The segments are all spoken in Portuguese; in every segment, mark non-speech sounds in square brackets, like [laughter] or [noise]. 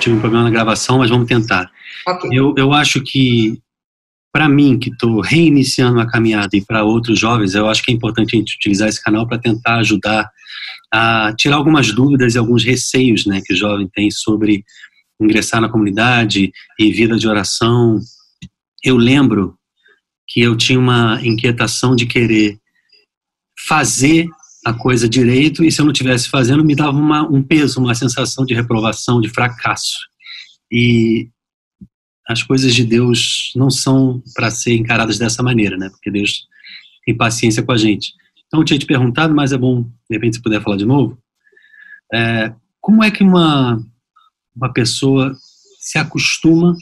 tive um problema na gravação, mas vamos tentar. Ok. Eu, eu acho que, para mim, que estou reiniciando a caminhada e para outros jovens, eu acho que é importante a gente utilizar esse canal para tentar ajudar a tirar algumas dúvidas e alguns receios né, que o jovem tem sobre ingressar na comunidade e vida de oração. Eu lembro que eu tinha uma inquietação de querer fazer a coisa direito e se eu não estivesse fazendo me dava uma, um peso, uma sensação de reprovação, de fracasso. E as coisas de Deus não são para ser encaradas dessa maneira, né? Porque Deus tem paciência com a gente. Então eu tinha te perguntado, mas é bom, de repente, se puder falar de novo. É, como é que uma, uma pessoa se acostuma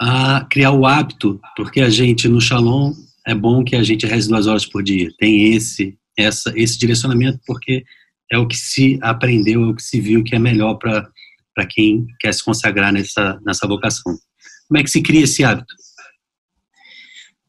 a criar o hábito? Porque a gente, no Shalom, é bom que a gente reze duas horas por dia. Tem esse essa, esse direcionamento, porque é o que se aprendeu, é o que se viu que é melhor para quem quer se consagrar nessa, nessa vocação. Como é que se cria esse hábito?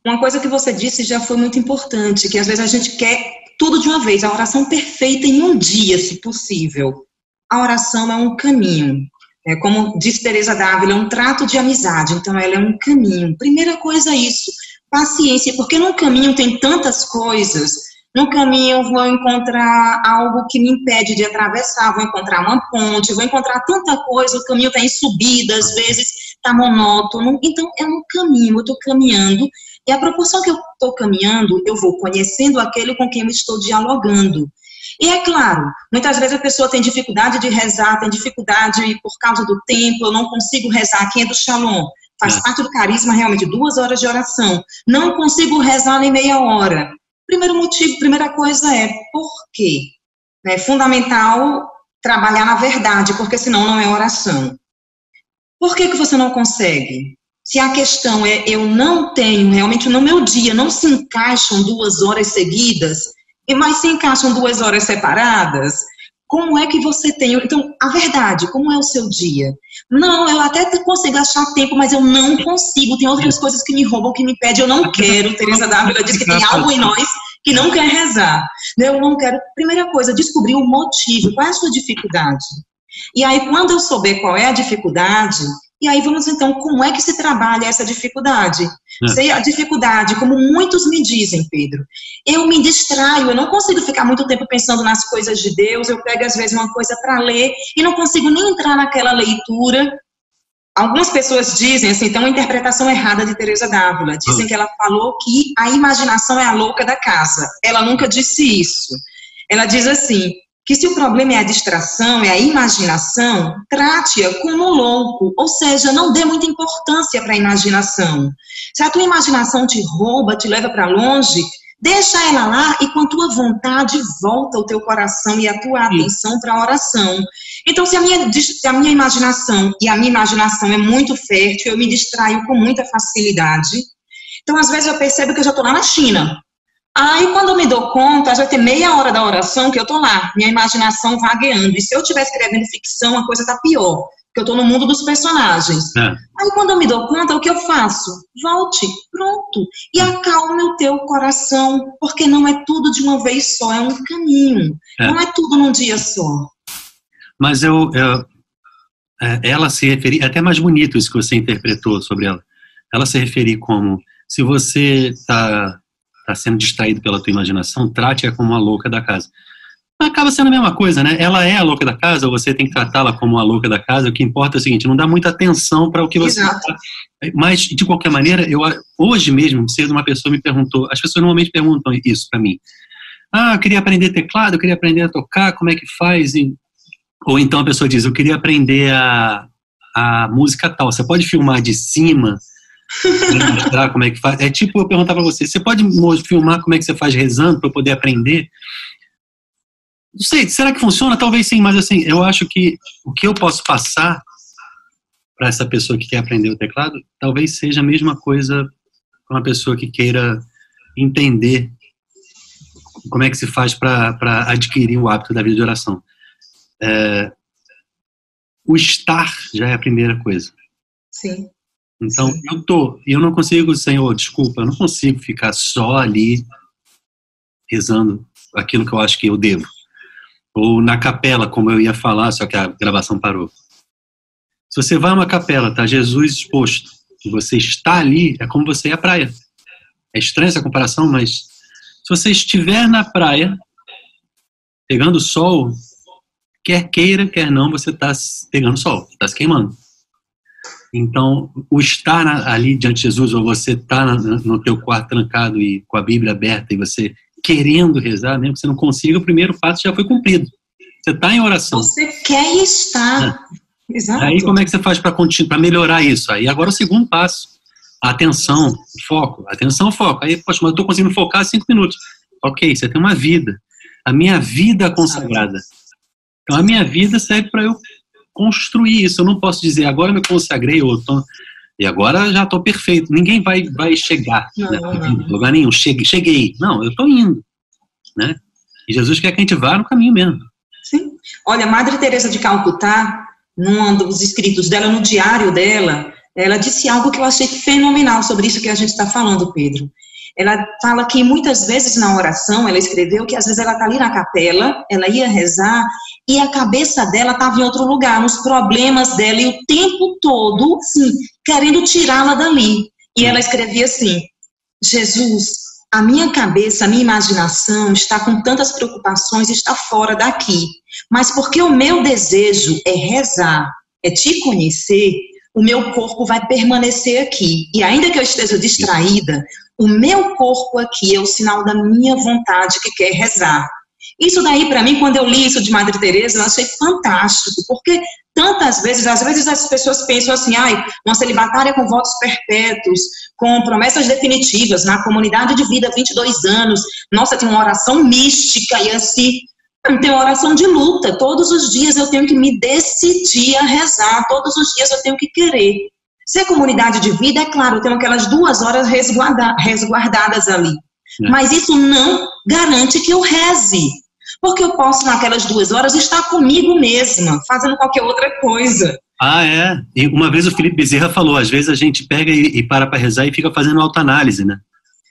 Uma coisa que você disse já foi muito importante, que às vezes a gente quer tudo de uma vez, a oração perfeita em um dia, se possível. A oração é um caminho. É, como diz Teresa Dávila, é um trato de amizade, então ela é um caminho. Primeira coisa é isso, paciência, porque no caminho tem tantas coisas no caminho vou encontrar algo que me impede de atravessar, vou encontrar uma ponte, vou encontrar tanta coisa, o caminho está em subida, às vezes está monótono. Então, é um caminho, eu estou caminhando, e a proporção que eu estou caminhando, eu vou conhecendo aquele com quem eu estou dialogando. E é claro, muitas vezes a pessoa tem dificuldade de rezar, tem dificuldade por causa do tempo, eu não consigo rezar. Quem é do Shalom? Faz é. parte do carisma realmente duas horas de oração. Não consigo rezar nem meia hora. Primeiro motivo, primeira coisa é por quê? É fundamental trabalhar na verdade, porque senão não é oração. Por que, que você não consegue? Se a questão é eu não tenho, realmente no meu dia não se encaixam duas horas seguidas, mas se encaixam duas horas separadas, como é que você tem? Então, a verdade, como é o seu dia? Não, eu até consigo achar tempo, mas eu não consigo. Tem outras coisas que me roubam, que me pedem. Eu não quero. Teresa Dávila diz que tem algo em nós que não quer rezar. Eu não quero. Primeira coisa, descobrir o motivo. Qual é a sua dificuldade? E aí, quando eu souber qual é a dificuldade, e aí vamos então, como é que se trabalha essa dificuldade? É. Sei a dificuldade, como muitos me dizem, Pedro. Eu me distraio, eu não consigo ficar muito tempo pensando nas coisas de Deus, eu pego às vezes uma coisa para ler e não consigo nem entrar naquela leitura. Algumas pessoas dizem, assim, tem uma interpretação errada de Teresa Dávila. Dizem ah. que ela falou que a imaginação é a louca da casa. Ela nunca disse isso. Ela diz assim: que se o problema é a distração, é a imaginação, trate-a como louco, ou seja, não dê muita importância para a imaginação. Se a tua imaginação te rouba, te leva para longe, deixa ela lá e com a tua vontade volta o teu coração e a tua atenção para a oração. Então, se a, minha, se a minha imaginação, e a minha imaginação é muito fértil, eu me distraio com muita facilidade. Então, às vezes eu percebo que eu já estou lá na China, Aí, quando eu me dou conta, já tem meia hora da oração que eu tô lá, minha imaginação vagueando. E se eu estiver escrevendo ficção, a coisa tá pior, porque eu tô no mundo dos personagens. É. Aí, quando eu me dou conta, o que eu faço? Volte, pronto, e acalme o teu coração, porque não é tudo de uma vez só, é um caminho. É. Não é tudo num dia só. Mas eu, eu é, ela se referir, é até mais bonito isso que você interpretou sobre ela. Ela se referir como se você está está sendo distraído pela tua imaginação, trate-a como uma louca da casa. Acaba sendo a mesma coisa, né? Ela é a louca da casa, você tem que tratá-la como a louca da casa. O que importa é o seguinte: não dá muita atenção para o que você. Exato. Tá. Mas, de qualquer maneira, eu hoje mesmo, cedo, uma pessoa me perguntou. As pessoas normalmente perguntam isso para mim. Ah, eu queria aprender teclado, eu queria aprender a tocar, como é que faz? E, ou então a pessoa diz: eu queria aprender a, a música tal. Você pode filmar de cima mostrar como é que faz. É tipo eu perguntar para você: você pode filmar como é que você faz rezando para eu poder aprender? Não sei, será que funciona? Talvez sim, mas assim, eu acho que o que eu posso passar para essa pessoa que quer aprender o teclado, talvez seja a mesma coisa para uma pessoa que queira entender como é que se faz para adquirir o hábito da vida de oração. É, o estar já é a primeira coisa. Sim. Então, Sim. eu tô, eu não consigo, Senhor, desculpa, eu não consigo ficar só ali rezando aquilo que eu acho que eu devo. Ou na capela, como eu ia falar, só que a gravação parou. Se você vai a uma capela, tá Jesus exposto, e você está ali, é como você ir à praia. É estranha essa comparação, mas se você estiver na praia, pegando sol, quer queira, quer não, você está pegando sol, está se queimando. Então, o estar ali diante de Jesus, ou você estar tá no teu quarto trancado e com a Bíblia aberta e você querendo rezar, mesmo que você não consiga, o primeiro passo já foi cumprido. Você está em oração. Você quer estar. É. Exato. Aí como é que você faz para melhorar isso? Aí agora o segundo passo, atenção, foco, atenção, foco. Aí, poxa, mas eu estou conseguindo focar cinco minutos. Ok, você tem uma vida. A minha vida consagrada. Então a minha vida serve para eu construir isso. Eu não posso dizer agora eu me consagrei ou tô, e agora já estou perfeito. Ninguém vai vai chegar não, né, não. lugar nenhum. Cheguei, cheguei. Não, eu estou indo, né? E Jesus quer que a gente vá no caminho mesmo. Sim. Olha, Madre Teresa de Calcutá, num dos escritos dela, no diário dela, ela disse algo que eu achei fenomenal sobre isso que a gente está falando, Pedro. Ela fala que muitas vezes na oração, ela escreveu que às vezes ela está ali na capela, ela ia rezar e a cabeça dela estava em outro lugar, nos problemas dela, e o tempo todo, sim, querendo tirá-la dali. E ela escrevia assim: Jesus, a minha cabeça, a minha imaginação está com tantas preocupações, está fora daqui. Mas porque o meu desejo é rezar, é te conhecer, o meu corpo vai permanecer aqui. E ainda que eu esteja distraída, o meu corpo aqui é o sinal da minha vontade que quer rezar. Isso daí, para mim, quando eu li isso de Madre Teresa, eu achei fantástico, porque tantas vezes, às vezes as pessoas pensam assim, ai, uma celibatária com votos perpétuos, com promessas definitivas, na comunidade de vida, 22 anos, nossa, tem uma oração mística e assim, tem uma oração de luta, todos os dias eu tenho que me decidir a rezar, todos os dias eu tenho que querer. Se é comunidade de vida, é claro, eu tenho aquelas duas horas resguarda, resguardadas ali. É. Mas isso não garante que eu reze. Porque eu posso, naquelas duas horas, estar comigo mesma, fazendo qualquer outra coisa. Ah, é. E uma vez o Felipe Bezerra falou, às vezes a gente pega e, e para para rezar e fica fazendo autoanálise, né?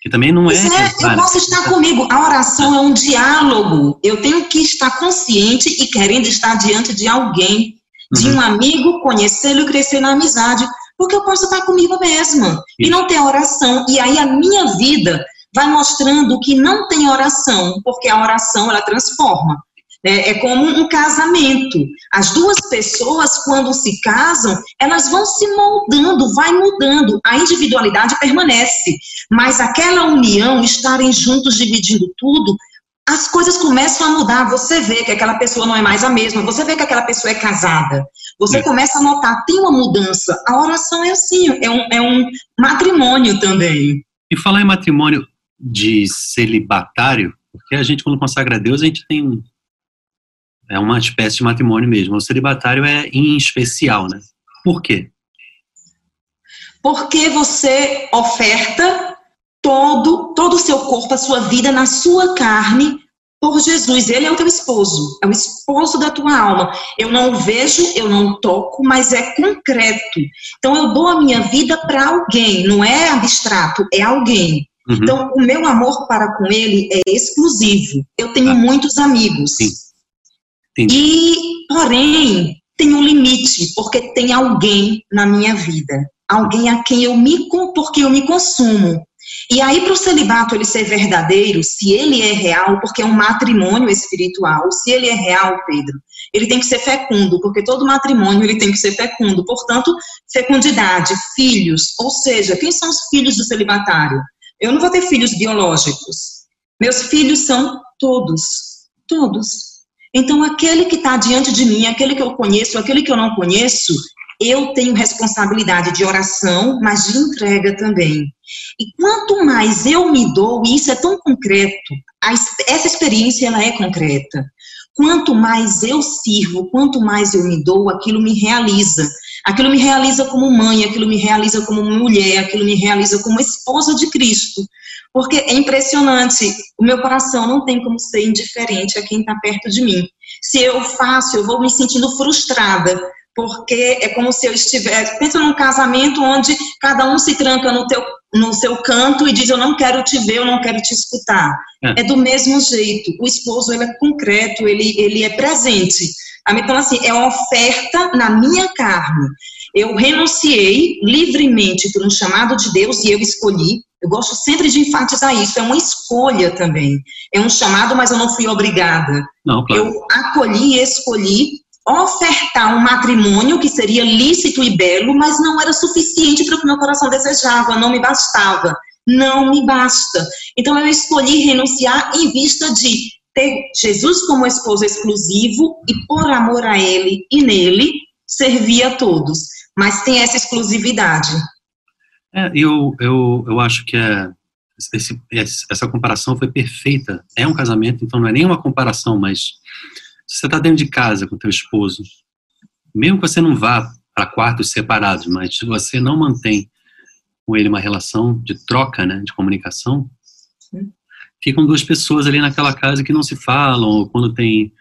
Que também não é. Pois é, eu posso estar comigo. A oração é um diálogo. Eu tenho que estar consciente e querendo estar diante de alguém, de uhum. um amigo, conhecê-lo e crescer na amizade porque eu posso estar comigo mesma e não ter oração. E aí a minha vida vai mostrando que não tem oração, porque a oração ela transforma. É, é, como um casamento. As duas pessoas, quando se casam, elas vão se moldando, vai mudando. A individualidade permanece, mas aquela união, estarem juntos dividindo tudo, as coisas começam a mudar. Você vê que aquela pessoa não é mais a mesma, você vê que aquela pessoa é casada. Você é. começa a notar, tem uma mudança. A oração é assim, é um, é um matrimônio também. E falar em matrimônio de celibatário, porque a gente, quando consagra a Deus, a gente tem é uma espécie de matrimônio mesmo. O celibatário é em especial, né? Por quê? Porque você oferta todo, todo o seu corpo, a sua vida, na sua carne, por Jesus. Ele é o teu esposo, é o esposo da tua alma. Eu não vejo, eu não toco, mas é concreto. Então eu dou a minha vida para alguém, não é abstrato, é alguém. Uhum. Então o meu amor para com ele é exclusivo. Eu tenho ah. muitos amigos. Sim. E, porém, tem um limite, porque tem alguém na minha vida. Alguém a quem eu me, porque eu me consumo. E aí, para o celibato ele ser verdadeiro, se ele é real, porque é um matrimônio espiritual, se ele é real, Pedro, ele tem que ser fecundo, porque todo matrimônio ele tem que ser fecundo. Portanto, fecundidade, filhos, ou seja, quem são os filhos do celibatário? Eu não vou ter filhos biológicos. Meus filhos são todos, todos. Então, aquele que está diante de mim, aquele que eu conheço, aquele que eu não conheço, eu tenho responsabilidade de oração, mas de entrega também. E quanto mais eu me dou, e isso é tão concreto, essa experiência ela é concreta. Quanto mais eu sirvo, quanto mais eu me dou, aquilo me realiza. Aquilo me realiza como mãe, aquilo me realiza como mulher, aquilo me realiza como esposa de Cristo. Porque é impressionante, o meu coração não tem como ser indiferente a quem está perto de mim. Se eu faço, eu vou me sentindo frustrada, porque é como se eu estivesse. Pensa num casamento onde cada um se tranca no, teu, no seu canto e diz: Eu não quero te ver, eu não quero te escutar. É, é do mesmo jeito. O esposo ele é concreto, ele, ele é presente. Então, assim, é uma oferta na minha carne. Eu renunciei livremente por um chamado de Deus e eu escolhi. Eu gosto sempre de enfatizar isso. É uma escolha também. É um chamado, mas eu não fui obrigada. Não, claro. Eu acolhi e escolhi ofertar um matrimônio que seria lícito e belo, mas não era suficiente para o que meu coração desejava, não me bastava. Não me basta. Então eu escolhi renunciar em vista de ter Jesus como esposo exclusivo e por amor a ele e nele servir a todos. Mas tem essa exclusividade. É, eu, eu, eu acho que é, esse, essa comparação foi perfeita. É um casamento, então não é nenhuma comparação, mas se você está dentro de casa com teu esposo, mesmo que você não vá para quartos separados, mas se você não mantém com ele uma relação de troca, né, de comunicação, ficam duas pessoas ali naquela casa que não se falam, ou quando tem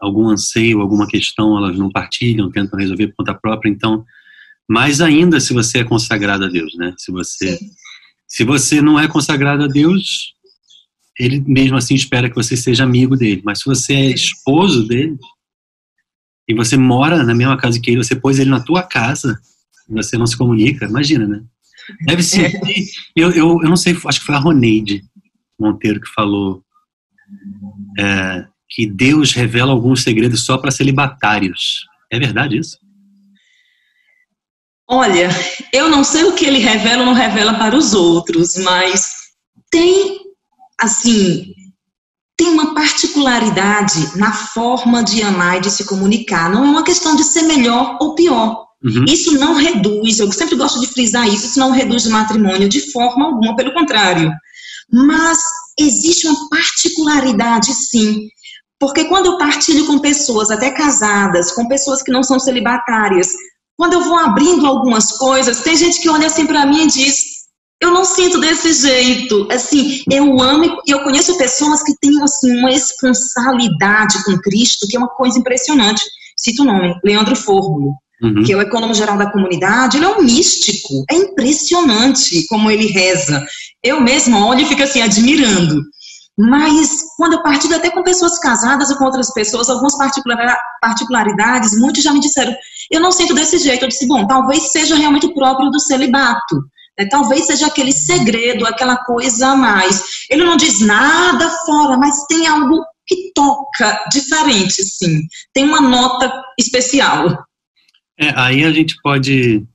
algum anseio, alguma questão, elas não partilham, tentam resolver por conta própria. Então, mais ainda se você é consagrado a Deus, né? Se você, se você não é consagrado a Deus, ele mesmo assim espera que você seja amigo dele. Mas se você é esposo dele e você mora na mesma casa que ele, você pôs ele na tua casa, você não se comunica, imagina, né? Deve ser. É. Eu, eu, eu não sei, acho que foi a Roneide Monteiro que falou é, que Deus revela alguns segredos só para celibatários. É verdade isso? Olha, eu não sei o que ele revela ou não revela para os outros, mas tem assim, tem uma particularidade na forma de amar e de se comunicar. Não é uma questão de ser melhor ou pior. Uhum. Isso não reduz, eu sempre gosto de frisar isso, isso não reduz o matrimônio de forma alguma, pelo contrário. Mas existe uma particularidade, sim. Porque quando eu partilho com pessoas, até casadas, com pessoas que não são celibatárias, quando eu vou abrindo algumas coisas, tem gente que olha assim para mim e diz: eu não sinto desse jeito. Assim, eu amo e eu conheço pessoas que têm assim uma responsabilidade com Cristo que é uma coisa impressionante. Cito o nome, Leandro Fórmulo, uhum. que é o econômico geral da comunidade. Ele é um místico. É impressionante como ele reza. Eu mesma olho e fico assim admirando. Mas quando eu partilho até com pessoas casadas ou com outras pessoas, algumas particularidades, muitos já me disseram, eu não sinto desse jeito. Eu disse, bom, talvez seja realmente próprio do celibato. Né? Talvez seja aquele segredo, aquela coisa a mais. Ele não diz nada fora, mas tem algo que toca diferente, sim. Tem uma nota especial. É, aí a gente pode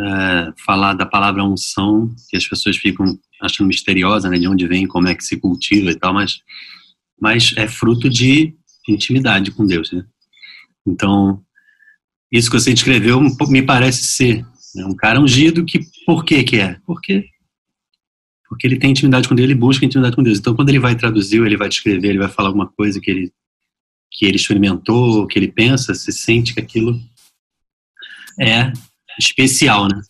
é, falar da palavra unção, que as pessoas ficam achando misteriosa, né, de onde vem, como é que se cultiva e tal, mas, mas é fruto de intimidade com Deus, né? Então, isso que você descreveu me parece ser é um cara ungido que, por que que é? Porque, porque ele tem intimidade com Deus, ele busca intimidade com Deus. Então, quando ele vai traduzir, ele vai descrever, ele vai falar alguma coisa que ele, que ele experimentou, que ele pensa, se sente que aquilo é especial, né?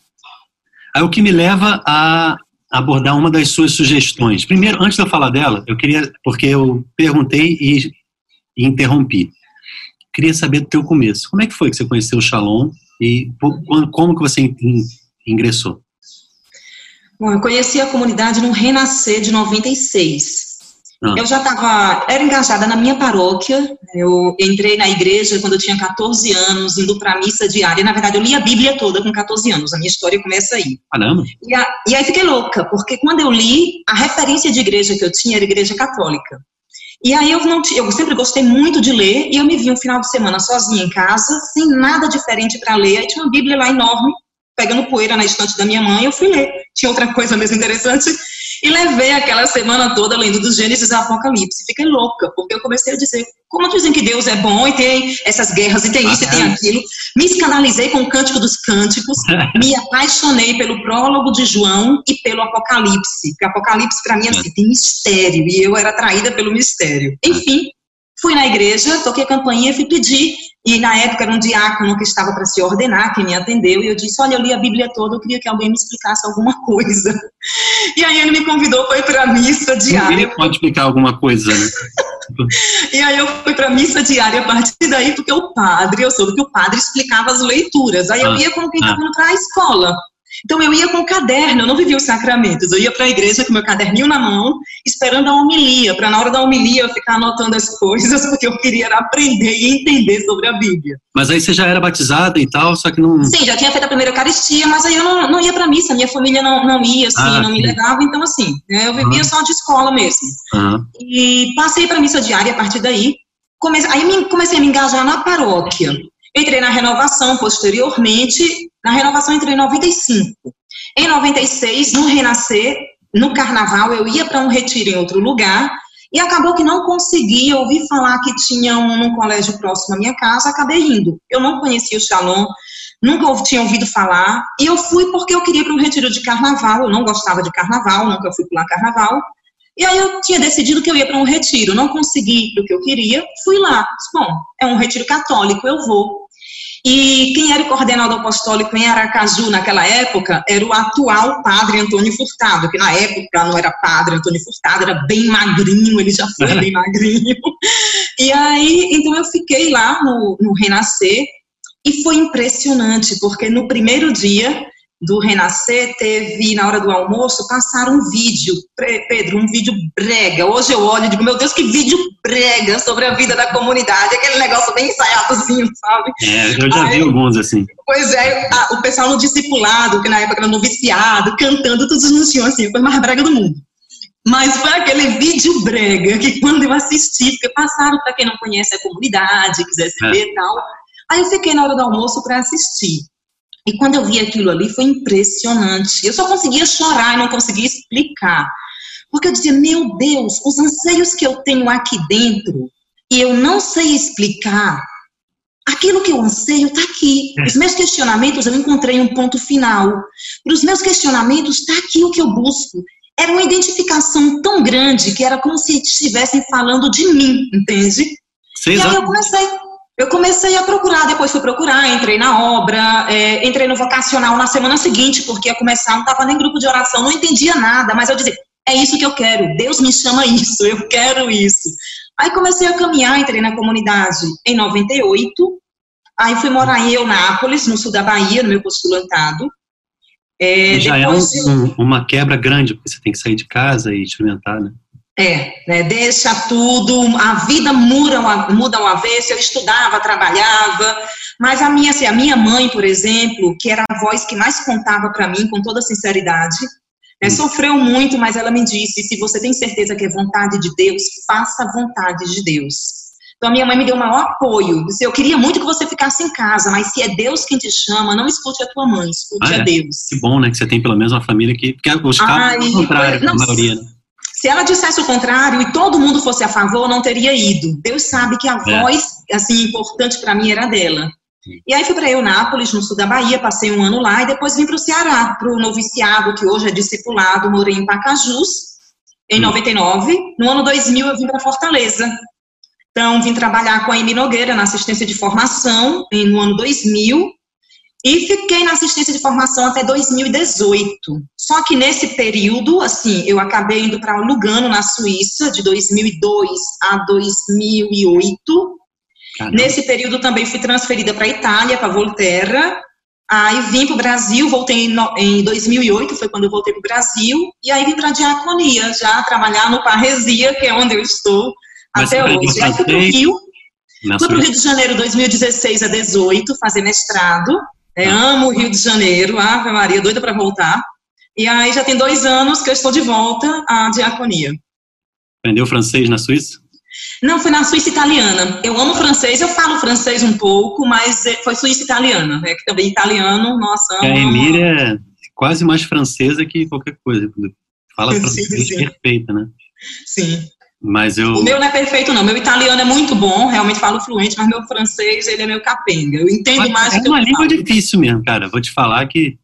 Aí o que me leva a abordar uma das suas sugestões. Primeiro, antes de eu falar dela, eu queria, porque eu perguntei e, e interrompi. Queria saber do teu começo. Como é que foi que você conheceu o Shalom e como que você ingressou? Bom, eu conheci a comunidade no Renascer de 96. Ah. Eu já estava, era engajada na minha paróquia, eu entrei na igreja quando eu tinha 14 anos, indo para a missa diária. Na verdade, eu li a Bíblia toda com 14 anos, a minha história começa aí. Caramba! E, a, e aí fiquei louca, porque quando eu li, a referência de igreja que eu tinha era igreja católica. E aí eu, não, eu sempre gostei muito de ler e eu me vi um final de semana sozinha em casa, sem nada diferente para ler. Aí tinha uma Bíblia lá enorme, pegando poeira na estante da minha mãe, eu fui ler. Tinha outra coisa mesmo interessante e levei aquela semana toda lendo dos Gênesis e Apocalipse. Fiquei louca, porque eu comecei a dizer, como dizem que Deus é bom e tem essas guerras e tem isso e tem aquilo. Me escandalizei com o Cântico dos Cânticos, [laughs] me apaixonei pelo prólogo de João e pelo Apocalipse. Porque Apocalipse, para mim, assim, tem mistério, e eu era atraída pelo mistério. Enfim, fui na igreja, toquei a campainha e fui pedir e na época era um diácono que estava para se ordenar, que me atendeu, e eu disse: Olha, eu li a Bíblia toda, eu queria que alguém me explicasse alguma coisa. [laughs] E aí ele me convidou ir para a missa diária. Ele pode explicar alguma coisa, né? [laughs] e aí eu fui para a missa diária a partir daí, porque o padre, eu soube que o padre explicava as leituras. Aí eu ah, ia como quem estava ah. indo para a escola. Então eu ia com o caderno, eu não vivia os sacramentos, eu ia para a igreja com meu caderninho na mão, esperando a homilia, para na hora da homilia eu ficar anotando as coisas, [laughs] porque eu queria aprender e entender sobre a Bíblia. Mas aí você já era batizada e tal, só que não. Sim, já tinha feito a primeira Eucaristia, mas aí eu não, não ia para missa, minha família não, não ia, assim, ah, não me levava, então assim, né, eu vivia uhum. só de escola mesmo. Uhum. E passei para missa diária a partir daí. Comecei, aí comecei a me engajar na paróquia. Entrei na renovação posteriormente. Na renovação entrei em 95. Em 96, no Renascer, no carnaval, eu ia para um retiro em outro lugar e acabou que não consegui ouvir falar que tinha um num colégio próximo à minha casa, acabei indo. Eu não conhecia o Shalom, nunca tinha ouvido falar, e eu fui porque eu queria para um retiro de carnaval, eu não gostava de carnaval, nunca fui pular carnaval, e aí eu tinha decidido que eu ia para um retiro, não consegui o que eu queria, fui lá. Bom, é um retiro católico, eu vou. E quem era o coordenador apostólico em Aracaju naquela época era o atual padre Antônio Furtado, que na época não era padre Antônio Furtado, era bem magrinho, ele já foi bem [laughs] magrinho. E aí, então eu fiquei lá no, no Renascer e foi impressionante, porque no primeiro dia do Renascer, teve, na hora do almoço, passaram um vídeo, Pedro, um vídeo brega. Hoje eu olho e digo, meu Deus, que vídeo brega sobre a vida da comunidade, aquele negócio bem ensaiadozinho, sabe? É, eu já Aí, vi alguns assim. Pois é, a, o pessoal no discipulado, que na época era noviciado, cantando, todos no chão, assim, foi mais brega do mundo. Mas foi aquele vídeo brega que quando eu assisti, porque passaram para quem não conhece a comunidade, quisesse é. ver e tal. Aí eu fiquei na hora do almoço para assistir. E quando eu vi aquilo ali, foi impressionante. Eu só conseguia chorar e não conseguia explicar. Porque eu dizia, meu Deus, os anseios que eu tenho aqui dentro, e eu não sei explicar, aquilo que eu anseio está aqui. É. Os meus questionamentos, eu encontrei um ponto final. Para os meus questionamentos, está aqui o que eu busco. Era uma identificação tão grande que era como se estivessem falando de mim, entende? Sim, e aí eu comecei, eu comecei a procurar, depois fui procurar, entrei na obra, é, entrei no vocacional na semana seguinte, porque ia começar, não estava nem grupo de oração, não entendia nada, mas eu dizia, é isso que eu quero, Deus me chama isso, [laughs] eu quero isso. Aí comecei a caminhar, entrei na comunidade em 98, aí fui morar em Eunápolis, no sul da Bahia, no meu postulantado. É, já é um, um, uma quebra grande, porque você tem que sair de casa e experimentar, né? É, né, deixa tudo, a vida muda, muda ao avesso, eu estudava, trabalhava, mas a minha, assim, a minha mãe, por exemplo, que era a voz que mais contava para mim, com toda sinceridade, né, sofreu muito, mas ela me disse, se você tem certeza que é vontade de Deus, faça a vontade de Deus. Então a minha mãe me deu o maior apoio, disse, eu queria muito que você ficasse em casa, mas se é Deus quem te chama, não escute a tua mãe, escute ah, a é. Deus. Que bom, né, que você tem pelo menos uma família que, porque os casos, ao contrário, não, a maioria, né? Se ela dissesse o contrário e todo mundo fosse a favor, não teria ido. Deus sabe que a é. voz, assim, importante para mim era dela. E aí fui para Eunápolis, no sul da Bahia, passei um ano lá e depois vim para o Ceará, para o noviciado, que hoje é discipulado, morei em Pacajus, em 99. No ano 2000 eu vim para Fortaleza. Então, vim trabalhar com a Amy Nogueira na assistência de formação no ano 2000 e fiquei na assistência de formação até 2018. Só que nesse período, assim, eu acabei indo para Lugano, na Suíça, de 2002 a 2008. Caramba. Nesse período também fui transferida para a Itália, para Volterra. Aí vim para o Brasil, voltei em 2008, foi quando eu voltei para o Brasil. E aí vim para a diaconia, já trabalhar no Parresia, que é onde eu estou Mas até hoje. Aí fui para o Rio. Fui para o Rio de Janeiro 2016 a 2018, fazer mestrado. É, amo o Rio de Janeiro, Ave Maria, doida para voltar. E aí já tem dois anos que eu estou de volta à diaconia. Aprendeu francês na Suíça? Não, foi na Suíça italiana. Eu amo francês, eu falo francês um pouco, mas é, foi Suíça italiana, né? Que também italiano, nossa. Amo, a Emília é quase mais francesa que qualquer coisa. Fala [laughs] francês sim, sim. perfeita, né? Sim. Mas eu... O meu não é perfeito, não. Meu italiano é muito bom, realmente falo fluente, mas meu francês, ele é meio capenga. Eu entendo mas mais É uma língua falo. difícil mesmo, cara. Vou te falar que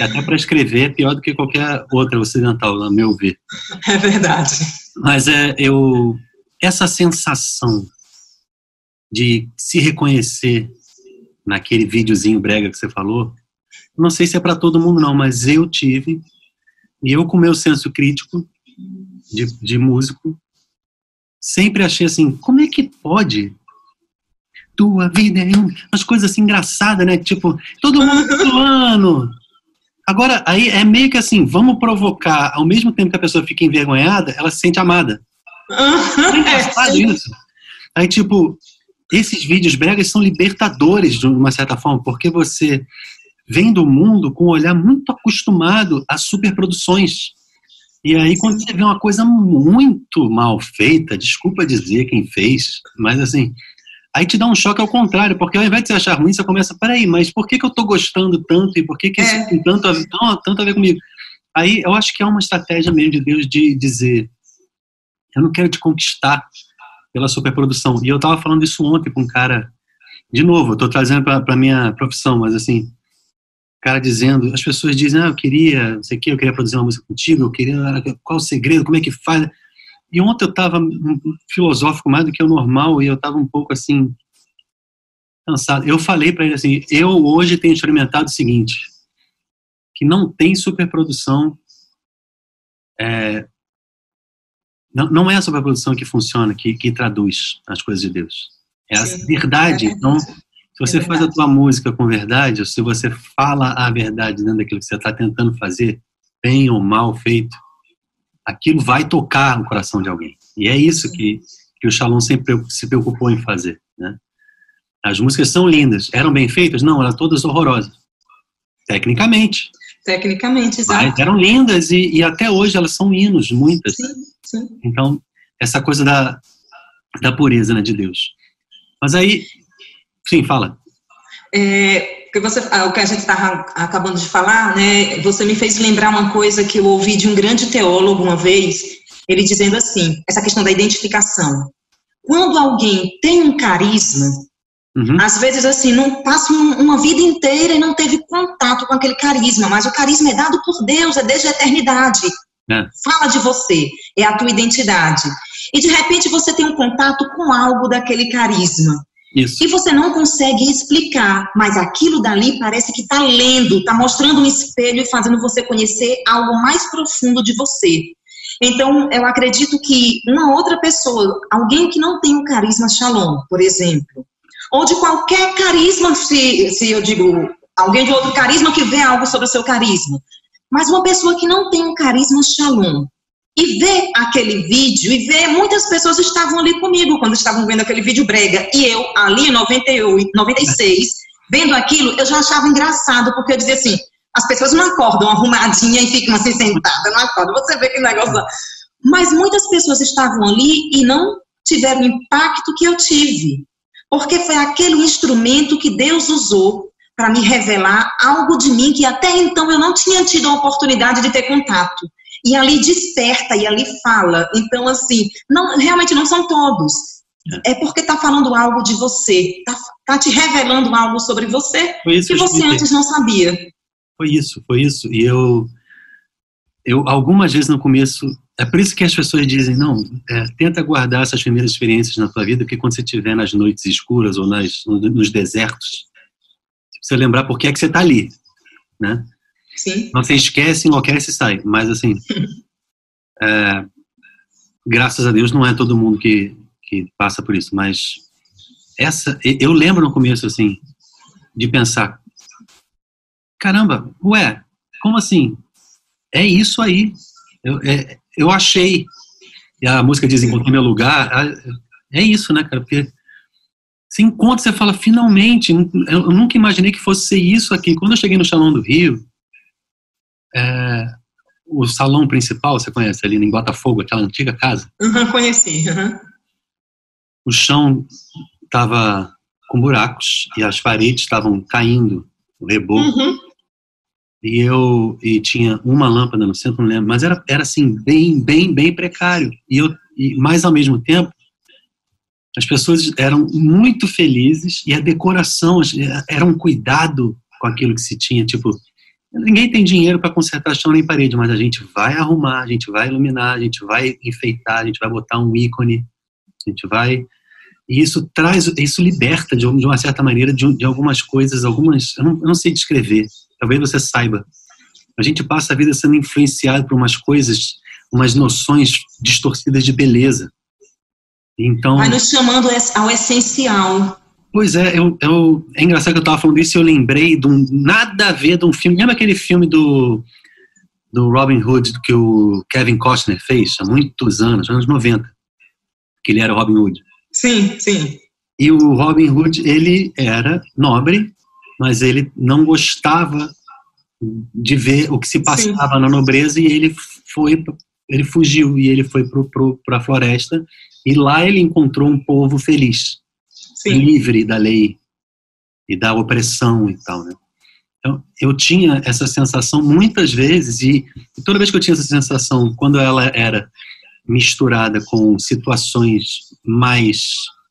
até para escrever é pior do que qualquer outra ocidental, a meu ver. [laughs] É verdade. Mas é, eu... Essa sensação de se reconhecer naquele videozinho brega que você falou, não sei se é para todo mundo não, mas eu tive, e eu com meu senso crítico de, de músico, sempre achei assim, como é que pode? Tua vida é umas coisas assim engraçadas, né? Tipo, todo mundo zoando. Agora, aí é meio que assim, vamos provocar, ao mesmo tempo que a pessoa fica envergonhada, ela se sente amada. é isso. Aí, tipo, esses vídeos bregas são libertadores de uma certa forma, porque você vem do mundo com um olhar muito acostumado a superproduções. E aí, quando você vê uma coisa muito mal feita, desculpa dizer quem fez, mas assim, aí te dá um choque ao contrário, porque ao invés de você achar ruim, você começa, peraí, mas por que, que eu tô gostando tanto e por que, que isso é. tem tanto a, tanto, tanto a ver comigo? Aí eu acho que é uma estratégia mesmo de Deus de dizer, eu não quero te conquistar pela superprodução. E eu estava falando isso ontem com um cara, de novo, eu estou trazendo para a minha profissão, mas assim, cara dizendo, as pessoas dizem, ah, eu queria, não sei o que, eu queria produzir uma música contigo, eu queria, qual o segredo, como é que faz? E ontem eu estava um filosófico mais do que o normal e eu estava um pouco assim, cansado. Eu falei para ele assim, eu hoje tenho experimentado o seguinte, que não tem superprodução, é, não, não é a superprodução que funciona, que, que traduz as coisas de Deus. É a Sim, verdade. É então, se você é faz a tua música com verdade, ou se você fala a verdade dentro daquilo que você está tentando fazer, bem ou mal feito, aquilo vai tocar o coração de alguém. E é isso que, que o Shalom sempre se preocupou em fazer. Né? As músicas são lindas. Eram bem feitas? Não, eram todas horrorosas. Tecnicamente. Tecnicamente, exato. Mas eram lindas e, e, até hoje elas são hinos, muitas. Sim, sim. Então, essa coisa da, da pureza né, de Deus. Mas aí, Sim, fala. É, que você, ah, o que a gente estava acabando de falar, né? Você me fez lembrar uma coisa que eu ouvi de um grande teólogo uma vez, ele dizendo assim, essa questão da identificação. Quando alguém tem um carisma, uhum. às vezes assim, não passa uma vida inteira e não teve contato com aquele carisma, mas o carisma é dado por Deus, é desde a eternidade. É. Fala de você, é a tua identidade. E de repente você tem um contato com algo daquele carisma. Isso. E você não consegue explicar, mas aquilo dali parece que está lendo, está mostrando um espelho e fazendo você conhecer algo mais profundo de você. Então, eu acredito que uma outra pessoa, alguém que não tem o carisma Shalom, por exemplo, ou de qualquer carisma, se, se eu digo alguém de outro carisma que vê algo sobre o seu carisma, mas uma pessoa que não tem o carisma Shalom, e ver aquele vídeo e ver muitas pessoas estavam ali comigo quando estavam vendo aquele vídeo brega. E eu ali em 98, 96 vendo aquilo eu já achava engraçado porque eu dizia assim as pessoas não acordam arrumadinha e ficam assim sentadas não acordam. Você vê que negócio mas muitas pessoas estavam ali e não tiveram o impacto que eu tive porque foi aquele instrumento que Deus usou para me revelar algo de mim que até então eu não tinha tido a oportunidade de ter contato e ali desperta e ali fala. Então, assim, não, realmente não são todos. É, porque está falando algo de você, está tá te revelando algo sobre você que você antes não sabia. Foi isso, foi isso. E eu, eu algumas vezes no começo, é por isso que as pessoas dizem, não, é, tenta guardar essas primeiras experiências na tua vida, porque quando você estiver nas noites escuras ou nas, nos desertos, você lembrar por que é que você está ali, né? Sim. Você esquece, enlouquece e sai. Mas, assim, [laughs] é, graças a Deus, não é todo mundo que, que passa por isso. Mas essa, eu lembro no começo, assim, de pensar: caramba, ué, como assim? É isso aí. Eu, é, eu achei. E a música diz: encontrei meu lugar. É isso, né, cara? Porque você encontra, você fala, finalmente, eu nunca imaginei que fosse ser isso aqui. Quando eu cheguei no Salão do Rio, é, o salão principal, você conhece ali em Botafogo, aquela antiga casa? Uhum, conheci. Uhum. O chão estava com buracos e as paredes estavam caindo, o reboco. Uhum. E eu e tinha uma lâmpada no centro, não lembro, mas era, era assim, bem, bem, bem precário. E eu, e, mas ao mesmo tempo, as pessoas eram muito felizes e a decoração era um cuidado com aquilo que se tinha, tipo, Ninguém tem dinheiro para consertar chão nem parede, mas a gente vai arrumar, a gente vai iluminar, a gente vai enfeitar, a gente vai botar um ícone, a gente vai. E isso traz, isso liberta de, uma certa maneira de, de algumas coisas, algumas. Eu não, eu não, sei descrever, talvez você saiba. A gente passa a vida sendo influenciado por umas coisas, umas noções distorcidas de beleza. Então. Vai nos chamando ao essencial. Pois é, eu, eu, é engraçado que eu estava falando isso e eu lembrei de um, nada a ver de um filme. Lembra aquele filme do, do Robin Hood que o Kevin Costner fez há muitos anos, anos 90? Que ele era o Robin Hood. Sim, sim. E o Robin Hood, ele era nobre, mas ele não gostava de ver o que se passava Sim. na nobreza e ele foi ele fugiu e ele foi para a floresta e lá ele encontrou um povo feliz Sim. livre da lei e da opressão e tal né então eu tinha essa sensação muitas vezes e toda vez que eu tinha essa sensação quando ela era misturada com situações mais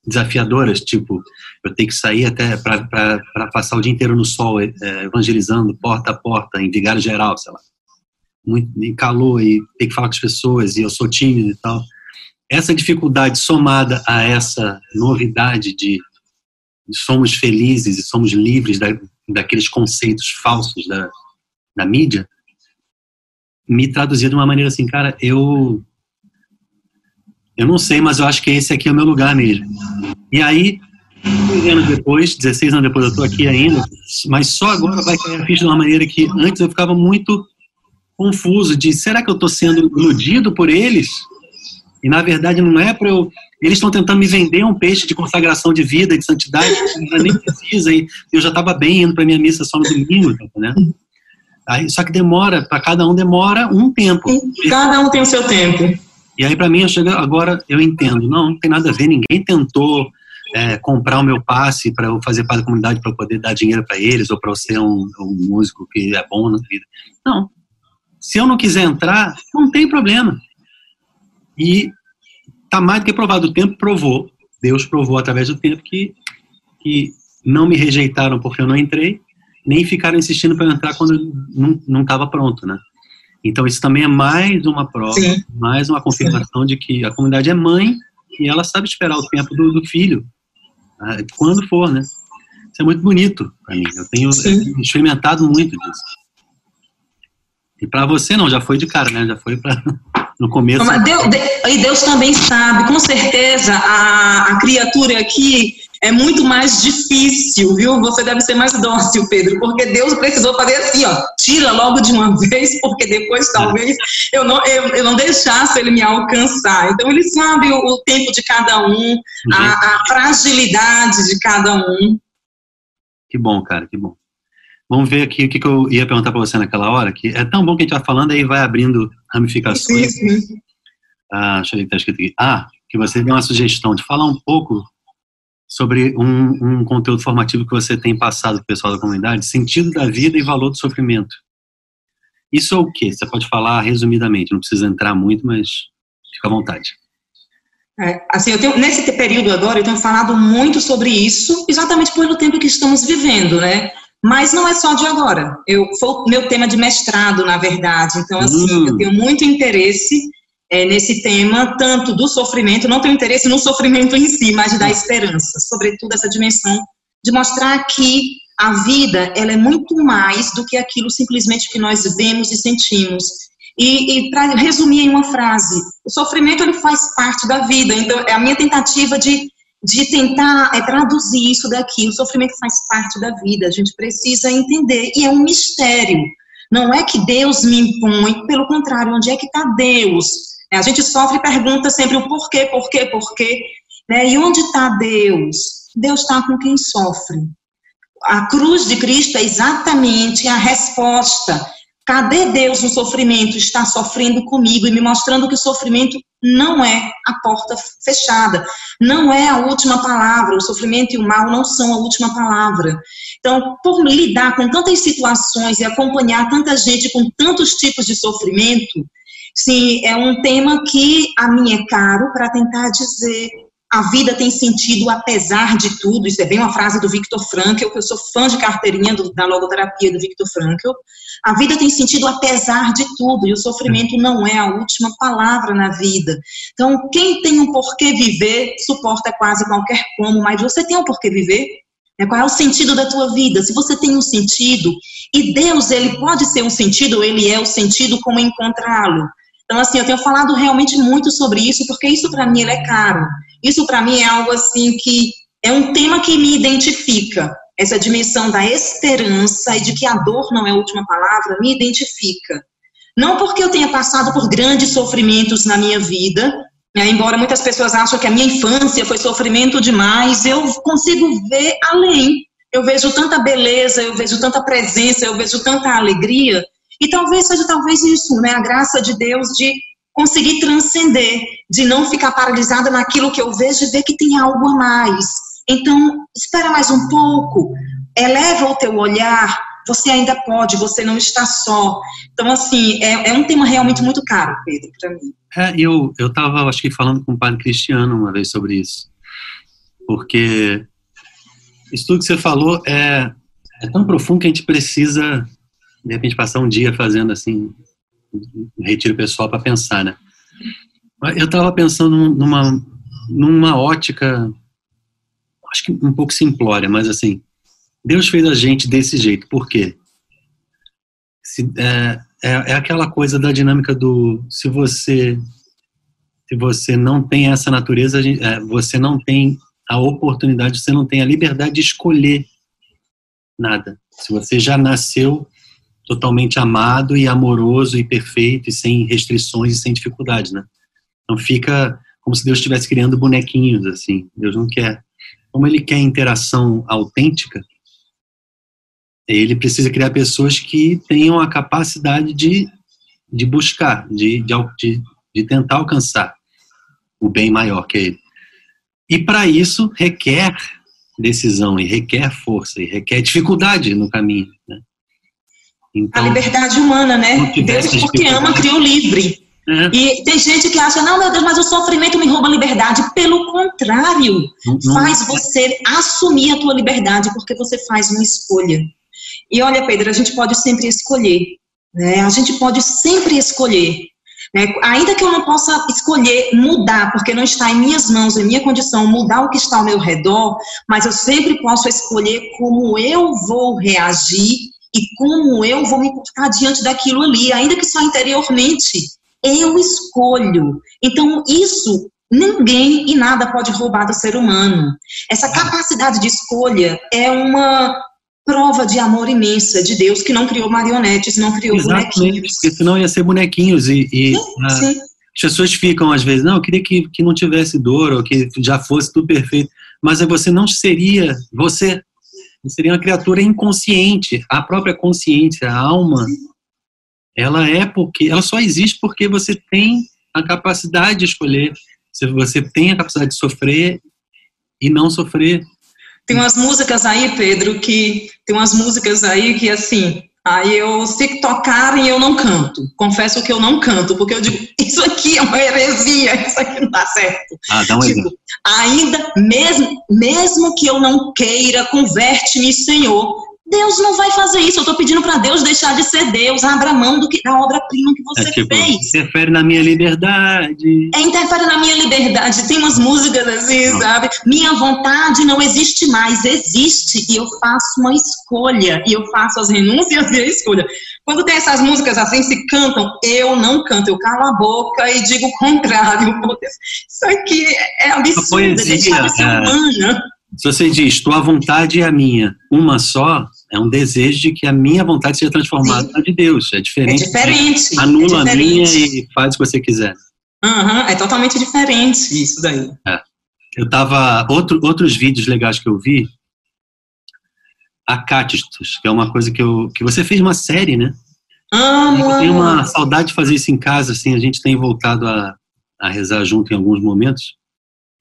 desafiadoras, tipo, eu tenho que sair até para passar o dia inteiro no sol é, evangelizando porta a porta, em vigário geral, sei lá. Muito em calor e tem que falar com as pessoas e eu sou tímido e tal. Essa dificuldade somada a essa novidade de somos felizes e somos livres da, daqueles conceitos falsos da, da mídia, me traduzia de uma maneira assim, cara, eu eu não sei, mas eu acho que esse aqui é o meu lugar mesmo. E aí, 15 anos depois, 16 anos depois, eu estou aqui ainda, mas só agora vai cair a ficha de uma maneira que antes eu ficava muito confuso de será que eu estou sendo iludido por eles? E na verdade não é para eu. Eles estão tentando me vender um peixe de consagração de vida, de santidade, que eu nem precisa, eu já estava bem indo para minha missa só no domingo, né? Aí, só que demora, para cada um demora um tempo. Cada um tem o seu tempo. E aí, para mim, eu chego, agora eu entendo. Não, não tem nada a ver. Ninguém tentou é, comprar o meu passe para eu fazer parte da comunidade para poder dar dinheiro para eles ou para eu ser um, um, músico que é bom na vida. Não. Se eu não quiser entrar, não tem problema. E tá mais do que provado. O tempo provou. Deus provou através do tempo que, que não me rejeitaram porque eu não entrei, nem ficaram insistindo para entrar quando não estava pronto, né? Então, isso também é mais uma prova, Sim. mais uma confirmação Sim. de que a comunidade é mãe e ela sabe esperar o tempo do, do filho, ah, quando for, né? Isso é muito bonito para mim. Eu tenho Sim. experimentado muito disso. E para você não, já foi de cara, né? Já foi para no começo. Mas Deus, e Deus também sabe, com certeza a, a criatura aqui é muito mais difícil, viu? Você deve ser mais dócil, Pedro, porque Deus precisou fazer assim, ó, tira logo de uma [laughs] vez, porque depois talvez eu não, eu, eu não deixasse ele me alcançar. Então ele sabe o, o tempo de cada um, a, a, fragilidade de cada um. Que bom, cara, que bom. Vamos ver aqui o que, que eu ia perguntar para você naquela hora, que é tão bom que a gente vai falando, aí vai abrindo ramificações. Sim, sim. Ah, deixa eu ver o que está escrito aqui. Ah, que você deu uma sugestão de falar um pouco sobre um, um conteúdo formativo que você tem passado para o pessoal da comunidade, sentido da vida e valor do sofrimento. Isso é o que? Você pode falar resumidamente, não precisa entrar muito, mas fica à vontade. É, assim, eu tenho, nesse período agora, eu tenho falado muito sobre isso, exatamente pelo tempo que estamos vivendo, né? Mas não é só de agora. Eu, foi o meu tema de mestrado, na verdade. Então, assim, hum. eu tenho muito interesse é, nesse tema, tanto do sofrimento, não tenho interesse no sofrimento em si, mas dar esperança, sobretudo essa dimensão de mostrar que a vida ela é muito mais do que aquilo simplesmente que nós vemos e sentimos. E, e para resumir em uma frase, o sofrimento ele faz parte da vida. Então é a minha tentativa de, de tentar é, traduzir isso daqui. O sofrimento faz parte da vida. A gente precisa entender e é um mistério. Não é que Deus me impõe, pelo contrário, onde é que está Deus? A gente sofre e pergunta sempre o porquê, porquê, porquê. Né? E onde está Deus? Deus está com quem sofre. A cruz de Cristo é exatamente a resposta. Cadê Deus no sofrimento? Está sofrendo comigo e me mostrando que o sofrimento não é a porta fechada, não é a última palavra. O sofrimento e o mal não são a última palavra. Então, por lidar com tantas situações e acompanhar tanta gente com tantos tipos de sofrimento, Sim, é um tema que a mim é caro para tentar dizer a vida tem sentido apesar de tudo. Isso é bem uma frase do Victor Frankl, que eu sou fã de carteirinha do, da logoterapia do Victor Frankl. A vida tem sentido apesar de tudo, e o sofrimento não é a última palavra na vida. Então, quem tem um porquê viver, suporta quase qualquer como, mas você tem um porquê viver? É, qual é o sentido da tua vida? Se você tem um sentido, e Deus, ele pode ser um sentido, ele é o sentido, como encontrá-lo? Então, assim, eu tenho falado realmente muito sobre isso, porque isso para mim é caro. Isso para mim é algo assim que é um tema que me identifica. Essa dimensão da esperança e de que a dor não é a última palavra me identifica. Não porque eu tenha passado por grandes sofrimentos na minha vida, né, embora muitas pessoas acham que a minha infância foi sofrimento demais, eu consigo ver além. Eu vejo tanta beleza, eu vejo tanta presença, eu vejo tanta alegria. E talvez seja talvez isso, né? A graça de Deus de conseguir transcender, de não ficar paralisada naquilo que eu vejo e ver que tem algo a mais. Então, espera mais um pouco, eleva o teu olhar, você ainda pode, você não está só. Então, assim, é, é um tema realmente muito caro, Pedro, para mim. É, eu estava, acho que, falando com o padre Cristiano uma vez sobre isso, porque isso tudo que você falou é, é tão profundo que a gente precisa, de repente, passar um dia fazendo, assim, um retiro pessoal para pensar, né? Eu estava pensando numa, numa ótica, acho que um pouco simplória, mas assim, Deus fez a gente desse jeito, por quê? Se, é, é, é, aquela coisa da dinâmica do se você se você não tem essa natureza, é, você não tem a oportunidade, você não tem a liberdade de escolher nada. Se você já nasceu totalmente amado e amoroso e perfeito e sem restrições e sem dificuldades, né? Então fica como se Deus estivesse criando bonequinhos assim. Deus não quer. Como ele quer interação autêntica, ele precisa criar pessoas que tenham a capacidade de, de buscar, de, de, de tentar alcançar o bem maior que ele. E para isso requer decisão, e requer força, e requer dificuldade no caminho. Né? Então, a liberdade humana, né? Deus, porque ama, criou livre. É. E tem gente que acha, não, meu Deus, mas o sofrimento me rouba a liberdade. Pelo contrário, uhum. faz você assumir a tua liberdade, porque você faz uma escolha. E olha, Pedro, a gente pode sempre escolher. Né? A gente pode sempre escolher. Né? Ainda que eu não possa escolher mudar, porque não está em minhas mãos, em minha condição, mudar o que está ao meu redor, mas eu sempre posso escolher como eu vou reagir e como eu vou me portar diante daquilo ali, ainda que só interiormente. Eu escolho. Então, isso ninguém e nada pode roubar do ser humano. Essa capacidade de escolha é uma prova de amor imensa de Deus que não criou marionetes, não criou Exatamente, bonequinhos. porque senão ia ser bonequinhos e, e sim, a, sim. as pessoas ficam às vezes, não, eu queria que, que não tivesse dor ou que já fosse tudo perfeito, mas você não seria, você seria uma criatura inconsciente, a própria consciência, a alma, ela é porque, ela só existe porque você tem a capacidade de escolher, você tem a capacidade de sofrer e não sofrer, tem umas músicas aí, Pedro, que tem umas músicas aí que assim, aí eu sei que tocarem eu não canto. Confesso que eu não canto, porque eu digo, [laughs] isso aqui é uma heresia, isso aqui não dá certo. Ah, dá um tipo, exemplo. ainda mesmo mesmo que eu não queira, converte-me, Senhor. Deus não vai fazer isso. Eu estou pedindo para Deus deixar de ser Deus, abra mão do que, da obra-prima que você é, tipo, fez. Interfere na minha liberdade. É, interfere na minha liberdade. Tem umas músicas assim, não. sabe? Minha vontade não existe mais, existe. E eu faço uma escolha. E eu faço as renúncias e a escolha. Quando tem essas músicas assim, se cantam, eu não canto. Eu calo a boca e digo o contrário. Isso aqui é absurdo. A poesia, gente é... humana. Se você diz, tua vontade é a minha, uma só, é um desejo de que a minha vontade seja transformada na de Deus. É diferente. É diferente. Anula é diferente. a minha e faz o que você quiser. Uhum, é totalmente diferente isso daí. É. Eu tava. Outro, outros vídeos legais que eu vi. A que é uma coisa que, eu, que você fez uma série, né? Amo, eu tenho uma saudade de fazer isso em casa, assim, a gente tem voltado a, a rezar junto em alguns momentos.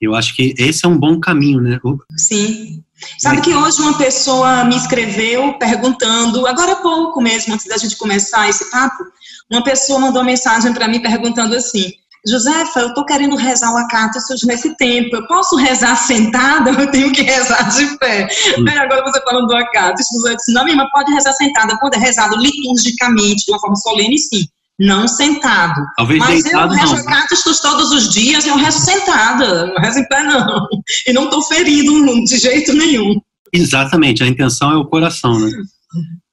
Eu acho que esse é um bom caminho, né? Sim. Sabe que hoje uma pessoa me escreveu perguntando, agora há pouco mesmo, antes da gente começar esse papo, uma pessoa mandou uma mensagem para mim perguntando assim: Josefa, eu estou querendo rezar o Acatos nesse tempo. Eu posso rezar sentada? Eu tenho que rezar de pé. Hum. Agora você falando do Acatos, você disse, não, minha irmã, pode rezar sentada. É rezado liturgicamente, de uma forma solene, sim não sentado. Talvez Mas deitado, eu rezo cátistos todos os dias, eu rezo sentada, não rezo em pé não. E não estou ferido de jeito nenhum. Exatamente, a intenção é o coração, né?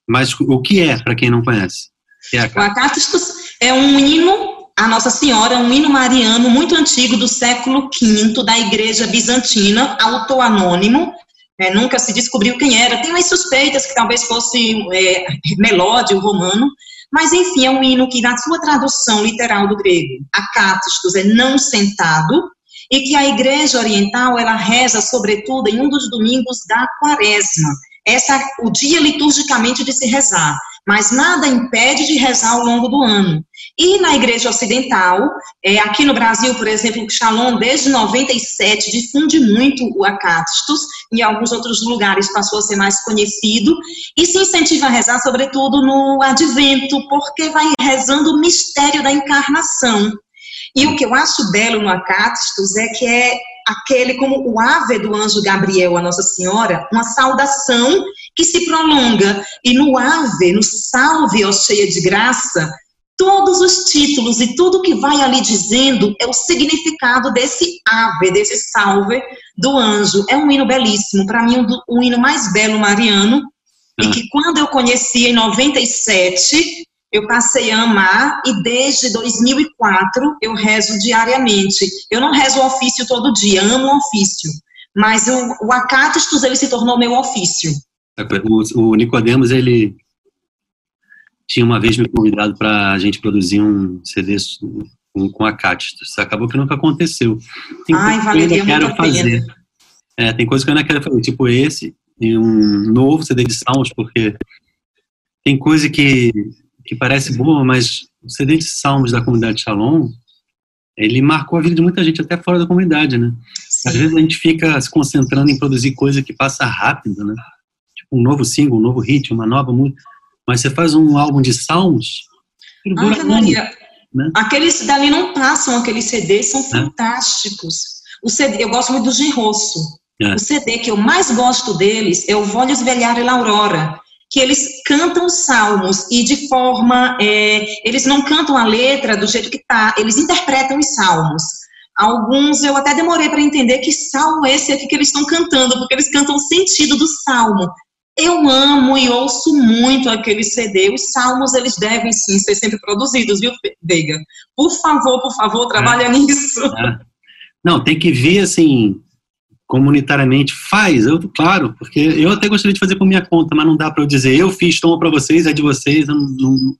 Mas o que é, para quem não conhece? É a o acátistos é um hino a Nossa Senhora, um hino mariano muito antigo do século V da Igreja Bizantina, autor anônimo, é, nunca se descobriu quem era. Tem umas suspeitas que talvez fosse é, melódio romano, mas enfim, é um hino que na sua tradução literal do grego, acátistos é não sentado, e que a Igreja Oriental ela reza sobretudo em um dos domingos da Quaresma. Essa é o dia liturgicamente de se rezar mas nada impede de rezar ao longo do ano. E na Igreja Ocidental, é, aqui no Brasil, por exemplo, o Shalom, desde 97, difunde muito o Acátistos, em alguns outros lugares passou a ser mais conhecido, e se incentiva a rezar, sobretudo, no Advento, porque vai rezando o mistério da encarnação. E o que eu acho belo no Acátistos é que é aquele, como o ave do anjo Gabriel a Nossa Senhora, uma saudação que se prolonga. E no ave, no salve, ó cheia de graça, todos os títulos e tudo que vai ali dizendo é o significado desse ave, desse salve do anjo. É um hino belíssimo, para mim, um, um hino mais belo mariano, e que quando eu conheci em 97, eu passei a amar e desde 2004 eu rezo diariamente. Eu não rezo o ofício todo dia, amo o ofício, mas o, o ele se tornou meu ofício. O, o Nicodemos ele tinha uma vez me convidado para a gente produzir um CD com, com Acatistus. Acabou que nunca aconteceu. Tem Ai, valeria que eu ainda quero fazer. É, tem coisas que eu ainda quero fazer, tipo esse e um novo CD de Sounds, porque tem coisa que que parece boa, mas o CD de Salmos da comunidade Shalom, ele marcou a vida de muita gente, até fora da comunidade, né? Sim. Às vezes a gente fica se concentrando em produzir coisa que passa rápido, né? Tipo um novo single, um novo hit, uma nova música. Mas você faz um álbum de Salmos, ele dura ah, Maria. Né? Aqueles dali não passam, aqueles CDs são é. fantásticos. O CD, eu gosto muito do Jim Rosso. É. O CD que eu mais gosto deles é o Vólio Velhar e Laurora, que eles cantam salmos e de forma, é, eles não cantam a letra do jeito que está, eles interpretam os salmos. Alguns eu até demorei para entender que salmo esse aqui que eles estão cantando, porque eles cantam o sentido do salmo. Eu amo e ouço muito aquele CD. Os salmos, eles devem sim ser sempre produzidos, viu, Veiga? Por favor, por favor, trabalha é. nisso. É. Não, tem que ver, assim, comunitariamente faz, eu, claro, porque eu até gostaria de fazer por minha conta, mas não dá para eu dizer, eu fiz, toma para vocês, é de vocês, não, não,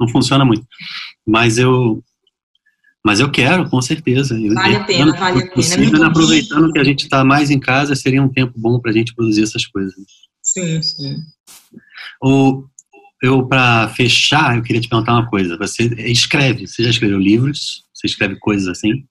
não, funciona muito. Mas eu mas eu quero, com certeza. Vale a pena, vale a pena. É aproveitando que a gente está mais em casa, seria um tempo bom para a gente produzir essas coisas. Sim, sim. O, eu, para fechar, eu queria te perguntar uma coisa. Você escreve, você já escreveu livros? Você escreve coisas assim?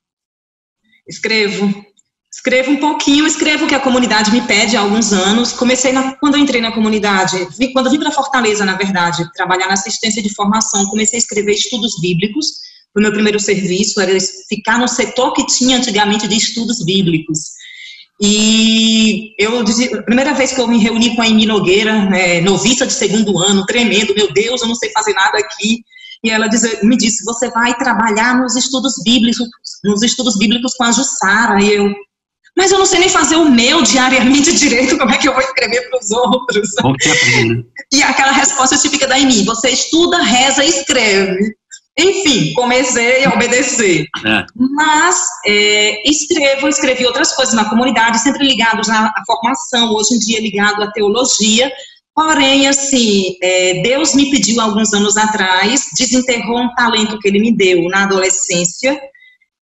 Escrevo. Escrevo um pouquinho, escrevo o que a comunidade me pede há alguns anos. Comecei na, quando eu entrei na comunidade, vi, quando vim para Fortaleza, na verdade, trabalhar na assistência de formação, comecei a escrever estudos bíblicos. O meu primeiro serviço era ficar no setor que tinha antigamente de estudos bíblicos. E eu, a primeira vez que eu me reuni com a Amy Nogueira, né, noviça de segundo ano, tremendo, meu Deus, eu não sei fazer nada aqui. E ela diz, me disse, você vai trabalhar nos estudos bíblicos, nos estudos bíblicos com a Jussara. E eu, mas eu não sei nem fazer o meu diariamente [laughs] direito, como é que eu vou escrever para os outros? E aquela resposta típica da EMI, você estuda, reza e escreve. Enfim, comecei a obedecer. É. Mas é, escrevo, escrevi outras coisas na comunidade, sempre ligados à formação, hoje em dia ligado à teologia. Porém, assim, é, Deus me pediu alguns anos atrás, desenterrou um talento que Ele me deu na adolescência,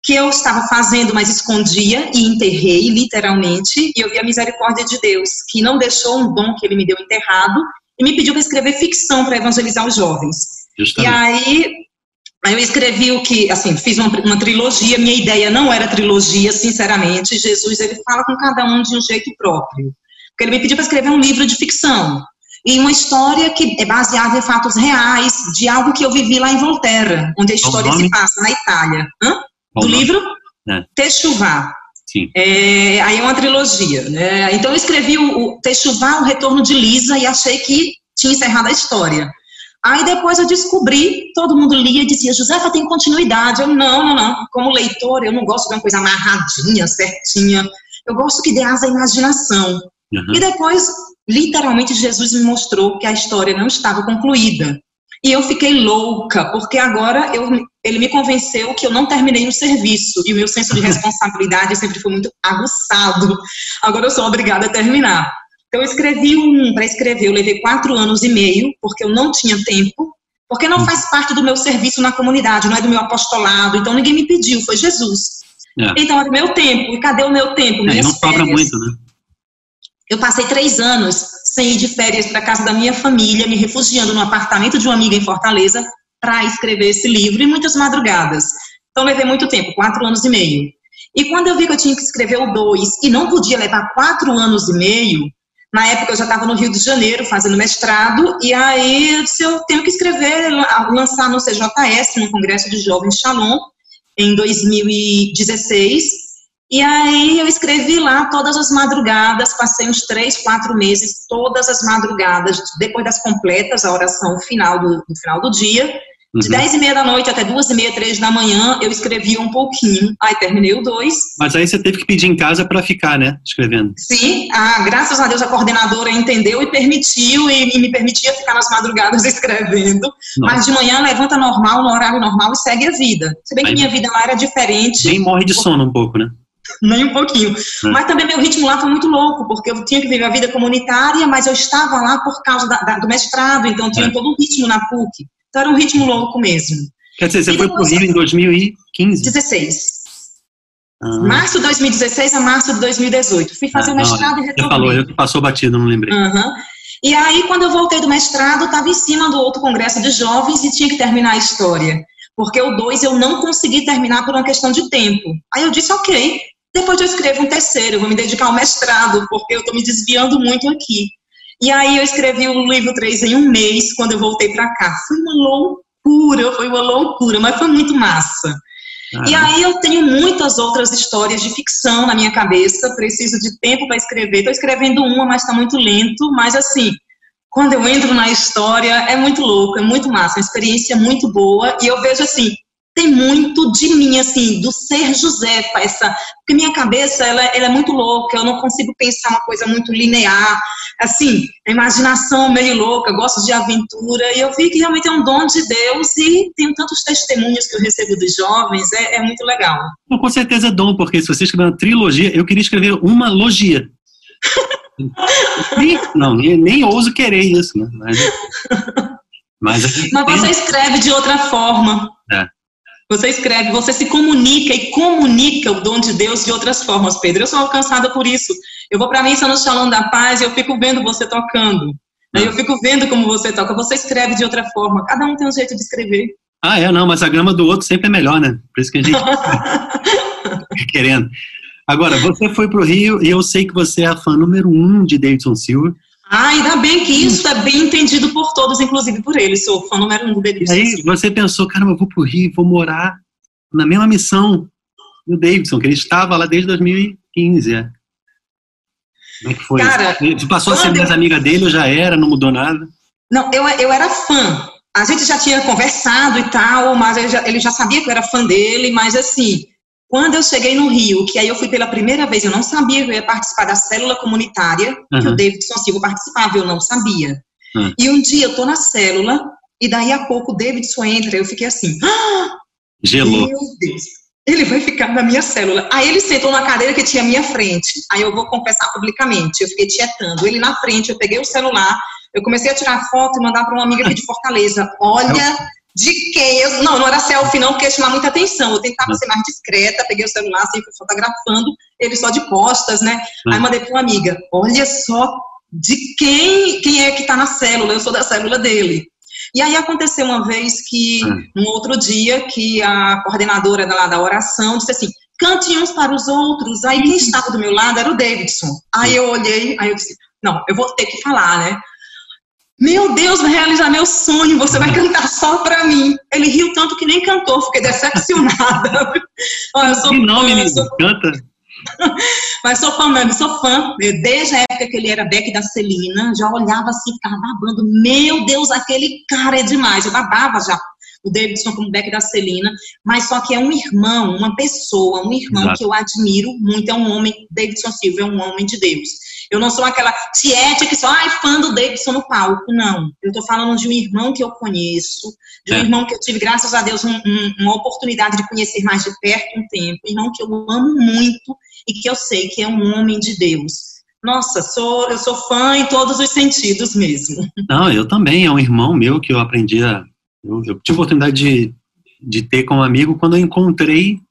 que eu estava fazendo, mas escondia e enterrei, literalmente, e eu vi a misericórdia de Deus, que não deixou um dom que ele me deu enterrado, e me pediu para escrever ficção para evangelizar os jovens. Justamente. E aí, aí eu escrevi o que, assim, fiz uma, uma, trilogia, minha ideia não era trilogia, sinceramente, Jesus, ele fala com cada um de um jeito próprio. Porque ele me pediu para escrever um livro de ficção, e uma história que é baseada em fatos reais, de algo que eu vivi lá em Volterra, onde a história se passa, na Itália. Hã? do livro é. Techuvá. É, aí é uma trilogia. Né? Então eu escrevi o, o Techuvá, o retorno de Lisa, e achei que tinha encerrado a história. Aí depois eu descobri, todo mundo lia e dizia, Josefa, tem continuidade. Eu, não, não, não. Como leitor, eu não gosto de uma coisa amarradinha, certinha. Eu gosto que dê asa à imaginação. Uhum. E depois, literalmente, Jesus me mostrou que a história não estava concluída. E eu fiquei louca, porque agora eu, ele me convenceu que eu não terminei o serviço, e o meu senso de [laughs] responsabilidade sempre foi muito aguçado. Agora eu sou obrigada a terminar. Então eu escrevi um, para escrever, eu levei quatro anos e meio, porque eu não tinha tempo, porque não faz parte do meu serviço na comunidade, não é do meu apostolado, então ninguém me pediu, foi Jesus. É. Então é do meu tempo, e cadê o meu tempo? É, não sobra muito, né? Eu passei três anos sem ir de férias para casa da minha família, me refugiando no apartamento de uma amiga em Fortaleza para escrever esse livro e muitas madrugadas. Então levei muito tempo, quatro anos e meio. E quando eu vi que eu tinha que escrever o dois e não podia levar quatro anos e meio, na época eu já estava no Rio de Janeiro fazendo mestrado, e aí eu disse, eu tenho que escrever, lançar no CJS, no Congresso de Jovens Shalom, em 2016, e aí eu escrevi lá todas as madrugadas, passei uns três, quatro meses, todas as madrugadas, depois das completas, a oração final do, no final do dia. De uhum. dez e meia da noite até duas e meia, três da manhã, eu escrevi um pouquinho. Aí terminei o dois. Mas aí você teve que pedir em casa para ficar, né? Escrevendo. Sim, ah, graças a Deus a coordenadora entendeu e permitiu, e, e me permitia ficar nas madrugadas [laughs] escrevendo. Nossa. Mas de manhã levanta normal, no horário normal e segue a vida. Se bem que aí, minha vida lá era diferente. Nem morre de sono um pouco, né? [laughs] nem um pouquinho. É. Mas também meu ritmo lá foi muito louco, porque eu tinha que viver a vida comunitária, mas eu estava lá por causa da, da, do mestrado, então tinha é. todo um ritmo na PUC. Então era um ritmo louco mesmo. Quer dizer, você e foi para o Rio em 2015? 16. Ah. Março de 2016 a março de 2018. Fui fazer ah, o mestrado e retornei. Você falou, eu passou batido, não lembrei. Uhum. E aí, quando eu voltei do mestrado, estava em cima do outro congresso de jovens e tinha que terminar a história. Porque o 2 eu não consegui terminar por uma questão de tempo. Aí eu disse, ok, depois eu escrevo um terceiro, eu vou me dedicar ao mestrado, porque eu estou me desviando muito aqui. E aí eu escrevi o livro 3 em um mês, quando eu voltei para cá. Foi uma loucura, foi uma loucura, mas foi muito massa. Ah. E aí eu tenho muitas outras histórias de ficção na minha cabeça, preciso de tempo para escrever. Estou escrevendo uma, mas está muito lento, mas assim, quando eu entro na história, é muito louco, é muito massa, uma experiência muito boa, e eu vejo assim, tem muito de mim, assim, do ser Josefa, essa, porque minha cabeça, ela, ela é muito louca, eu não consigo pensar uma coisa muito linear, assim, a imaginação meio louca, gosto de aventura, e eu vi que realmente é um dom de Deus, e tenho tantos testemunhos que eu recebo dos jovens, é, é muito legal. com certeza é dom, porque se você escrever uma trilogia, eu queria escrever uma logia. [laughs] nem, não, nem, nem ouso querer isso, né? Mas, mas, mas você escreve de outra forma. É. Você escreve, você se comunica e comunica o dom de Deus de outras formas, Pedro. Eu sou alcançada por isso. Eu vou para a missa no Salão da Paz e eu fico vendo você tocando. Eu fico vendo como você toca. Você escreve de outra forma. Cada um tem um jeito de escrever. Ah, é, não, mas a grama do outro sempre é melhor, né? Por isso que a gente [laughs] querendo. Agora, você foi para o Rio e eu sei que você é a fã número um de Davidson Silva. Ah, ainda bem que isso é bem entendido por todos, inclusive por ele. Sou fã número um dele. Aí você pensou, caramba, eu vou pro Rio, vou morar na mesma missão do Davidson, que ele estava lá desde 2015. É. Como é que foi? Cara, Você passou a ser mais eu... amiga dele ou já era, não mudou nada? Não, eu, eu era fã. A gente já tinha conversado e tal, mas ele já, ele já sabia que eu era fã dele, mas assim, quando eu cheguei no Rio, que aí eu fui pela primeira vez, eu não sabia que eu ia participar da célula comunitária, uhum. que o Davidson Silva participava, eu não sabia. Uhum. E um dia eu tô na célula, e daí a pouco o Davidson entra, eu fiquei assim, ah, gelou. Meu Deus, ele vai ficar na minha célula. Aí ele sentou na cadeira que tinha à minha frente. Aí eu vou confessar publicamente, eu fiquei tietando. Ele na frente, eu peguei o celular, eu comecei a tirar foto e mandar para uma amiga aqui de Fortaleza. Olha de quem eu. Não, não era selfie, não, porque ia chamar muita atenção. Eu tentava ser mais discreta, peguei o celular, assim, fui fotografando, ele só de costas, né? Aí mandei para uma amiga: olha só de quem, quem é que está na célula, eu sou da célula dele. E aí aconteceu uma vez que, um outro dia, que a coordenadora da, da oração disse assim, cante uns para os outros. Aí quem estava do meu lado era o Davidson. Aí eu olhei, aí eu disse, não, eu vou ter que falar, né? Meu Deus, vai realizar meu sonho, você vai cantar só pra mim. Ele riu tanto que nem cantou, fiquei decepcionada. [laughs] Olha, eu sou que nome, menino, canta. [laughs] Mas sou fã mesmo, sou fã. Desde a época que ele era Beck da Celina, já olhava assim, ficava babando. Meu Deus, aquele cara é demais. Eu babava já o Davidson como Beck da Celina, mas só que é um irmão, uma pessoa, um irmão Exato. que eu admiro muito, é um homem, Davidson Silva é um homem de Deus. Eu não sou aquela tiete que só, ai, fã do Davidson no palco. Não. Eu tô falando de um irmão que eu conheço, de um é. irmão que eu tive, graças a Deus, um, um, uma oportunidade de conhecer mais de perto um tempo. Irmão que eu amo muito e que eu sei que é um homem de Deus. Nossa, sou, eu sou fã em todos os sentidos mesmo. Não, eu também. É um irmão meu que eu aprendi a. Eu, eu tive a oportunidade de, de ter como amigo quando eu encontrei. Não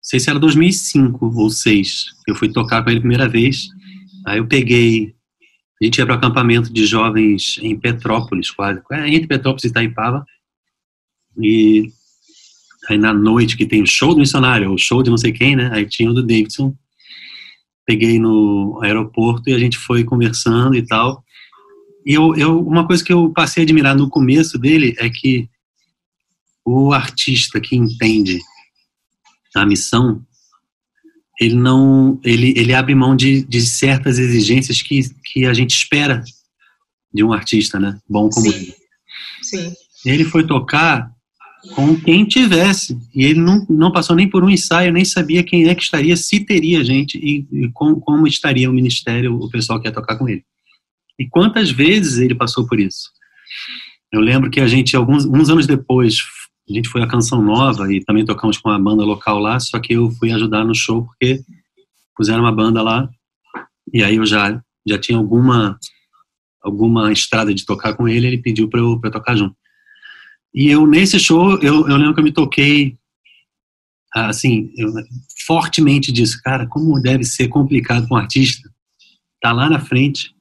sei se era 2005 ou 2006. Eu fui tocar com ele a primeira vez. Aí eu peguei. A gente ia para o acampamento de jovens em Petrópolis, quase. É, entre Petrópolis e Itaipava. E aí na noite que tem o show do missionário, o show de não sei quem, né? Aí tinha o do Davidson peguei no aeroporto e a gente foi conversando e tal. E eu, eu, uma coisa que eu passei a admirar no começo dele é que o artista que entende a missão, ele não, ele, ele abre mão de, de certas exigências que, que a gente espera de um artista, né? Bom como Sim. ele. Sim. Ele foi tocar com quem tivesse. E ele não, não passou nem por um ensaio, nem sabia quem é que estaria, se teria gente e, e com, como estaria o ministério, o pessoal que ia tocar com ele. E quantas vezes ele passou por isso? Eu lembro que a gente, alguns uns anos depois, a gente foi a Canção Nova e também tocamos com uma banda local lá, só que eu fui ajudar no show porque puseram uma banda lá e aí eu já, já tinha alguma alguma estrada de tocar com ele, ele pediu para eu, tocar junto. E eu, nesse show, eu, eu lembro que eu me toquei, assim, eu, fortemente disso. Cara, como deve ser complicado para um artista estar tá lá na frente,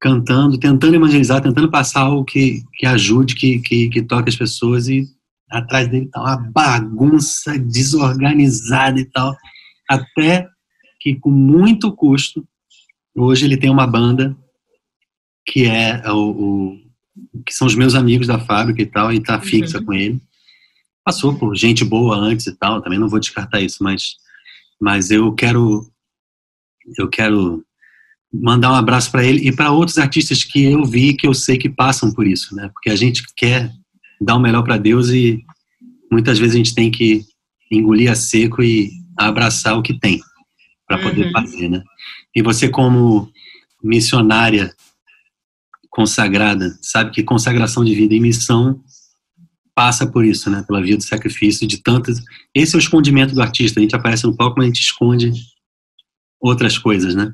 cantando, tentando evangelizar, tentando passar algo que, que ajude, que, que, que toque as pessoas e atrás dele tá uma bagunça desorganizada e tal. Até que, com muito custo, hoje ele tem uma banda que é o, o que são os meus amigos da fábrica e tal, e tá fixa uhum. com ele. Passou por gente boa antes e tal, também não vou descartar isso, mas, mas eu quero eu quero mandar um abraço para ele e para outros artistas que eu vi que eu sei que passam por isso, né? Porque a gente quer dar o melhor para Deus e muitas vezes a gente tem que engolir a seco e abraçar o que tem para poder uhum. fazer, né? E você como missionária consagrada, sabe que consagração de vida e missão passa por isso, né? Pela via do sacrifício de tantas. Esse é o escondimento do artista. A gente aparece no palco, mas a gente esconde outras coisas, né?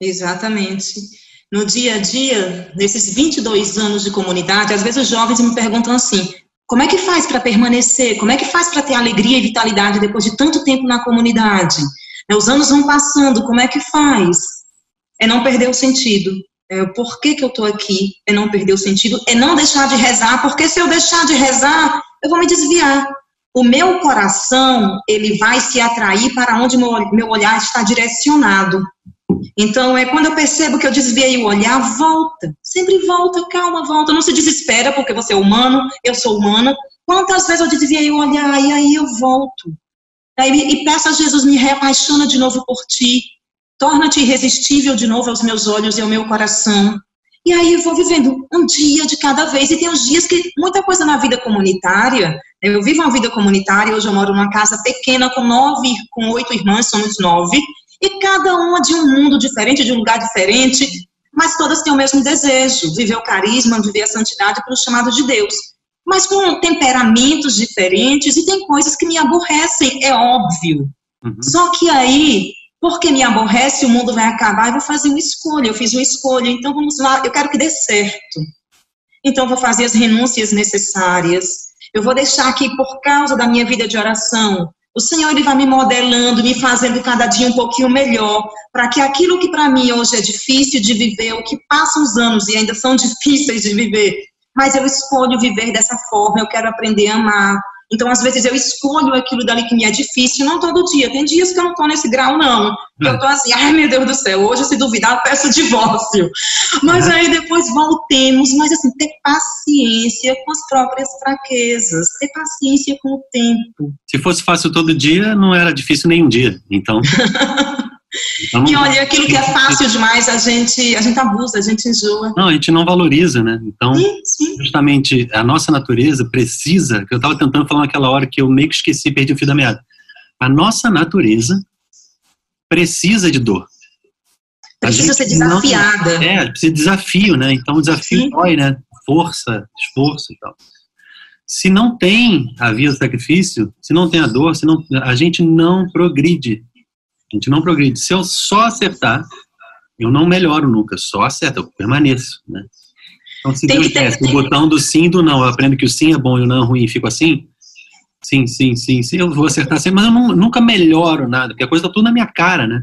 Exatamente. No dia a dia, nesses 22 anos de comunidade, às vezes os jovens me perguntam assim: como é que faz para permanecer? Como é que faz para ter alegria e vitalidade depois de tanto tempo na comunidade? Os anos vão passando, como é que faz? É não perder o sentido, é, o porquê que eu estou aqui, é não perder o sentido, é não deixar de rezar, porque se eu deixar de rezar, eu vou me desviar. O meu coração, ele vai se atrair para onde meu, meu olhar está direcionado. Então, é quando eu percebo que eu desviei o olhar, volta. Sempre volta, calma, volta. Não se desespera, porque você é humano, eu sou humana. Quantas vezes eu desviei o olhar e aí eu volto? Aí, e peço a Jesus, me reapaixona de novo por ti. Torna-te irresistível de novo aos meus olhos e ao meu coração. E aí eu vou vivendo um dia de cada vez. E tem uns dias que muita coisa na vida comunitária. Eu vivo uma vida comunitária. Hoje eu moro numa casa pequena com nove, com oito irmãs, somos nove. E cada uma de um mundo diferente, de um lugar diferente. Mas todas têm o mesmo desejo: viver o carisma, viver a santidade pelo chamado de Deus. Mas com temperamentos diferentes e tem coisas que me aborrecem, é óbvio. Uhum. Só que aí porque me aborrece, o mundo vai acabar, eu vou fazer uma escolha, eu fiz uma escolha, então vamos lá, eu quero que dê certo. Então vou fazer as renúncias necessárias. Eu vou deixar que por causa da minha vida de oração, o Senhor ele vai me modelando, me fazendo cada dia um pouquinho melhor, para que aquilo que para mim hoje é difícil de viver, o que passam os anos e ainda são [laughs] difíceis de viver, mas eu escolho viver dessa forma, eu quero aprender a amar, então, às vezes, eu escolho aquilo dali que me é difícil, não todo dia. Tem dias que eu não estou nesse grau, não. Que eu estou assim, ai meu Deus do céu, hoje, se duvidar, peço [laughs] divórcio. Mas uhum. aí depois voltemos, mas assim, ter paciência com as próprias fraquezas, ter paciência com o tempo. Se fosse fácil todo dia, não era difícil nenhum dia. Então. [laughs] Então, e olha, aquilo que é fácil demais, a gente, a gente abusa, a gente enjoa. Não, a gente não valoriza, né? Então, sim, sim. justamente, a nossa natureza precisa, que eu estava tentando falar naquela hora que eu meio que esqueci, perdi o fio da meada. A nossa natureza precisa de dor. Precisa ser desafiada. Não, é, precisa de desafio, né? Então o desafio Sim. dói, né? Força, esforço e tal. Se não tem a via do sacrifício, se não tem a dor, se não, a gente não progride. A gente não progride. Se eu só acertar, eu não melhoro nunca, só acerto, eu permaneço, né? Então, se tem Deus desse o botão do sim e do não, eu aprendo que o sim é bom e o não é ruim e fico assim, sim, sim, sim, sim, eu vou acertar sempre, mas eu não, nunca melhoro nada, porque a coisa está tudo na minha cara, né?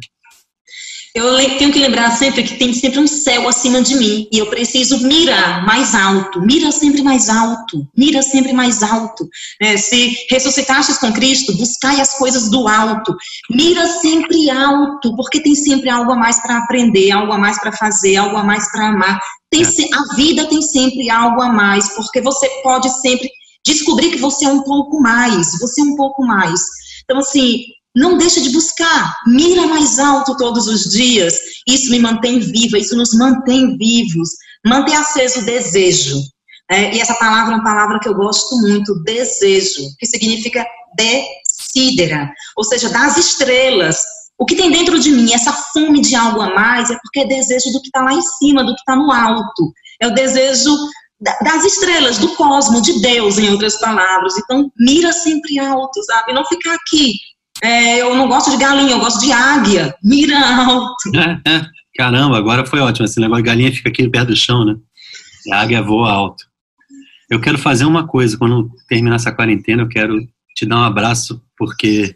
Eu tenho que lembrar sempre que tem sempre um céu acima de mim e eu preciso mirar mais alto, mira sempre mais alto, mira sempre mais alto. É, se ressuscitastes com Cristo, buscai as coisas do alto, mira sempre alto, porque tem sempre algo a mais para aprender, algo a mais para fazer, algo a mais para amar. Tem, é. a vida tem sempre algo a mais, porque você pode sempre descobrir que você é um pouco mais, você é um pouco mais. Então, assim, não deixa de buscar, mira mais alto todos os dias. Isso me mantém viva, isso nos mantém vivos. Mantém aceso o desejo. É, e essa palavra é uma palavra que eu gosto muito, desejo, que significa desidera, ou seja, das estrelas. O que tem dentro de mim, essa fome de algo a mais, é porque é desejo do que está lá em cima, do que está no alto. É o desejo das estrelas, do cosmo, de Deus, em outras palavras. Então, mira sempre alto, sabe? Não ficar aqui é, eu não gosto de galinha, eu gosto de águia. Mira alto. É, [laughs] é. Caramba, agora foi ótimo. Esse negócio de galinha fica aqui perto do chão, né? E a águia voa alto. Eu quero fazer uma coisa, quando terminar essa quarentena, eu quero te dar um abraço, porque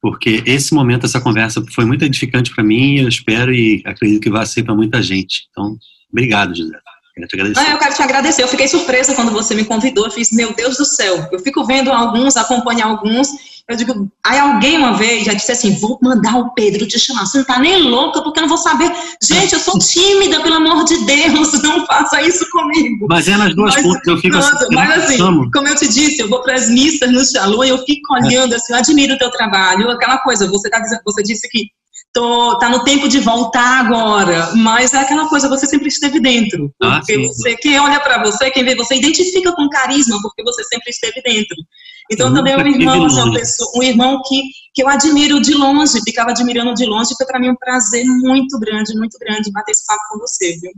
porque esse momento, essa conversa foi muito edificante para mim, eu espero e acredito que vai ser para muita gente. Então, obrigado, José. Quero te agradecer. Ah, eu quero te agradecer. Eu fiquei surpresa quando você me convidou. Eu fiz, meu Deus do céu. Eu fico vendo alguns, acompanho alguns, eu digo, aí alguém uma vez já disse assim, vou mandar o Pedro te chamar. Você não tá nem louca, porque eu não vou saber. Gente, eu sou [laughs] tímida, pelo amor de Deus, não faça isso comigo. Mas é nas duas pontas, eu fico nossa, assim. Mas assim, como eu te disse, eu vou para as missas no Shalom e eu fico olhando assim, eu admiro o teu trabalho. Aquela coisa, você, tá, você disse que tô, tá no tempo de voltar agora, mas é aquela coisa, você sempre esteve dentro. Ah, porque ah, você, quem olha para você, quem vê você, identifica com carisma, porque você sempre esteve dentro. Então também é um irmão, assim, uma pessoa, um irmão que, que eu admiro de longe, ficava admirando de longe, foi para mim um prazer muito grande, muito grande bater esse papo com você, viu?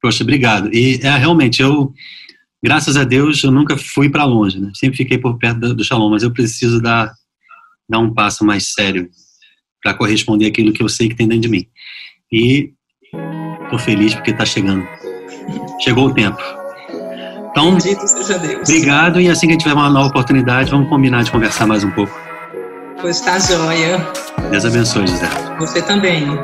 Poxa, obrigado. E é, realmente, eu, graças a Deus, eu nunca fui para longe, né? Sempre fiquei por perto do, do Shalom, mas eu preciso dar, dar um passo mais sério para corresponder àquilo que eu sei que tem dentro de mim. E estou feliz porque está chegando. Chegou o tempo. Então, obrigado e assim que a gente tiver uma nova oportunidade, vamos combinar de conversar mais um pouco. Pois tá joia. Deus abençoe, José. Você também.